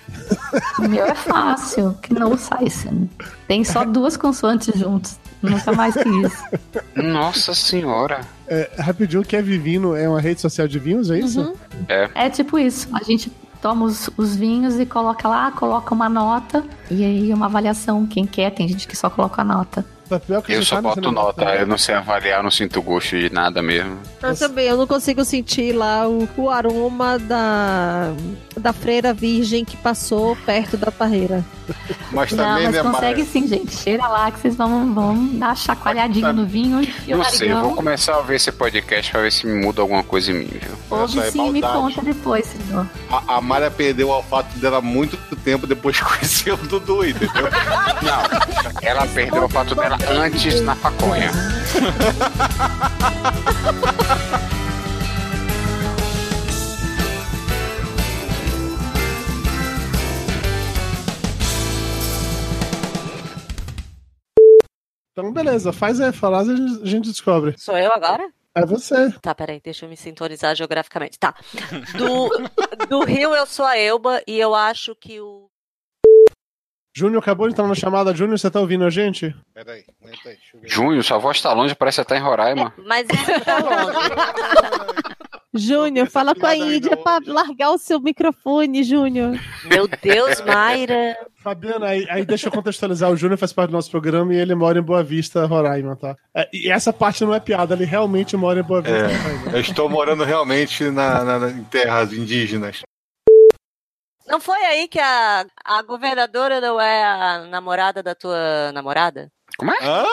O meu é fácil, que não sai. Tem só duas consoantes Nunca mais que isso. Nossa senhora. É, rapidinho, que é Vivino é uma rede social de vinhos, é isso? É. É tipo isso. A gente toma os, os vinhos e coloca lá, coloca uma nota e aí uma avaliação. Quem quer, tem gente que só coloca a nota. Tá pior que Eu só tá boto nota, né? eu não sei avaliar, eu não sinto gosto de nada mesmo. Eu também, eu não consigo sentir lá o, o aroma da, da freira virgem que passou perto da parreira. Mas Não, também, mas né, consegue Mara? sim, gente. Cheira lá que vocês vão, vão dar uma chacoalhadinha no vinho e o Não sei, eu vou começar a ver esse podcast pra ver se me muda alguma coisa em mim, viu? Ouve é sim me conta depois, senhor. A, a Mara perdeu o olfato dela muito tempo depois que conheceu o Dudu, entendeu? Não, ela perdeu o fato dela antes na paconha. Então, beleza, faz aí e a gente- a gente descobre. Sou eu agora? É você. Tá, peraí, deixa eu me sintonizar geograficamente. Tá. Do, do Rio eu sou a Elba e eu acho que o. Júnior acabou de entrar na chamada. Júnior, você tá ouvindo a gente? Peraí, aguenta aí, deixa eu ver. Junho, sua voz tá longe, parece até em Roraima. Mas isso tá longe. Júnior, fala com a Índia pra largar o seu microfone, Júnior. Meu Deus, Mayra. Fabiana, aí, aí deixa eu contextualizar. O Júnior faz parte do nosso programa e ele mora em Boa Vista, Roraima, tá? É, e essa parte não é piada, ele realmente mora em Boa Vista, É, Roraima. eu estou morando realmente na, na- na- em terras indígenas. Não foi aí que a, a governadora não é a namorada da tua namorada? Como é? Hã?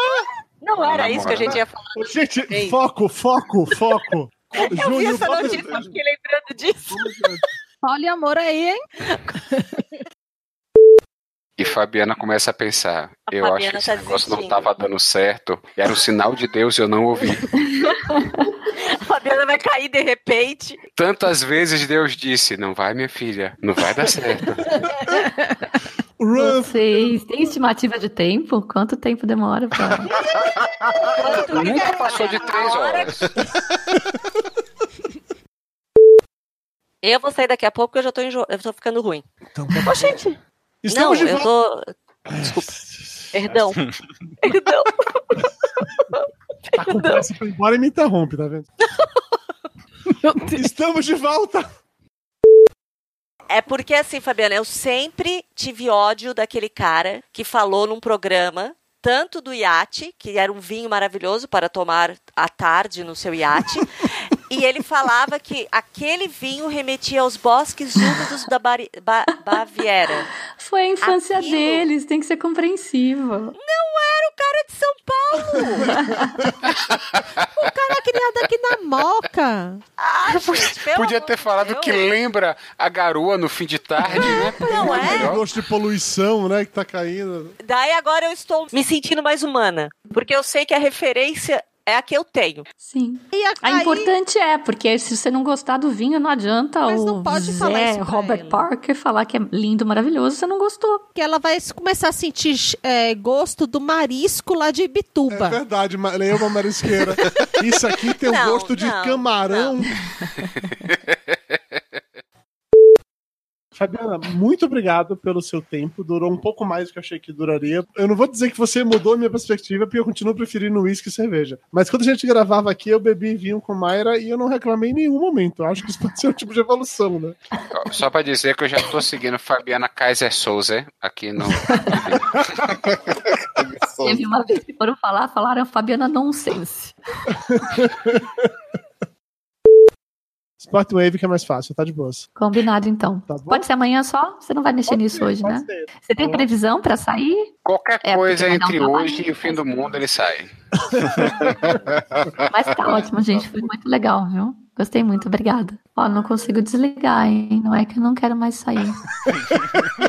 Não era isso que a gente ia falar. Gente, Ei. foco, foco, foco. Eu vi Júnior, essa notícia, eu fiquei lembrando disso. Olha amor aí, hein? E Fabiana começa a pensar: A eu acho Fabiana que esse tá negócio não desistindo. tava dando certo. Era um sinal de Deus e eu não ouvi. A Fabiana vai cair de repente. Tantas vezes Deus disse: Não vai, minha filha, não vai dar certo. Vocês têm estimativa de tempo? Quanto tempo demora pra. Nunca passou de três horas. Eu vou sair daqui a pouco porque eu já tô, enjo... eu tô ficando ruim. Então, Ô, gente. Não, Estamos de eu volta. tô. Desculpa. Perdão. Perdão. Tá com pressa pra ir embora e me interrompe, tá vendo? Estamos de volta. É porque assim, Fabiana, eu sempre tive ódio daquele cara que falou num programa tanto do iate, que era um vinho maravilhoso para tomar à tarde no seu iate, e ele falava que aquele vinho remetia aos bosques úmidos da Bari- Ba- Baviera. Foi a infância Aquilo. deles, tem que ser compreensiva. Não era o cara de São Paulo! O cara é criado aqui na Moca. Ah, gente, Podia ter falado Deus. que lembra a garoa no fim de tarde, né? Não é? Melhor. Gosto de poluição, né? Que tá caindo. Daí agora eu estou me sentindo mais humana. Porque eu sei que a referência é a que eu tenho. Sim. E a, A aí- importante é, porque se você não gostar do vinho, não adianta Mas o não pode falar Zé isso pra Robert ela. Parker falar que é lindo, maravilhoso, você não gostou. que ela vai começar a sentir é, gosto do marisco lá de É É Ibituba. verdade, leia uma marisqueira. Isso aqui tem o Não, gosto de não, camarão. Fabiana, muito obrigado pelo seu tempo. Durou um pouco mais do que eu achei que duraria. Eu não vou dizer que você mudou a minha perspectiva, porque eu continuo preferindo uísque e cerveja. Mas quando a gente gravava aqui, eu bebi vinho com Mayra e eu não reclamei em nenhum momento. Eu acho que isso pode ser um tipo de evolução, né? Só pra dizer que eu já tô seguindo Fabiana Kaiser Souza aqui no. Teve uma vez que foram falar, falaram Fabiana Nonsense. Sport Wave que é mais fácil, tá de boas. Combinado, então. Tá bom? Pode ser amanhã só? Você não vai mexer Pode nisso ser, hoje, né? ser. Você tem Tá previsão pra sair? Qualquer É, coisa um entre trabalho. hoje e o fim do mundo, ele sai. Mas tá ótimo, gente. Foi muito legal, viu? Gostei muito, obrigada. Ó, não consigo desligar, hein? Não é que eu não quero mais sair.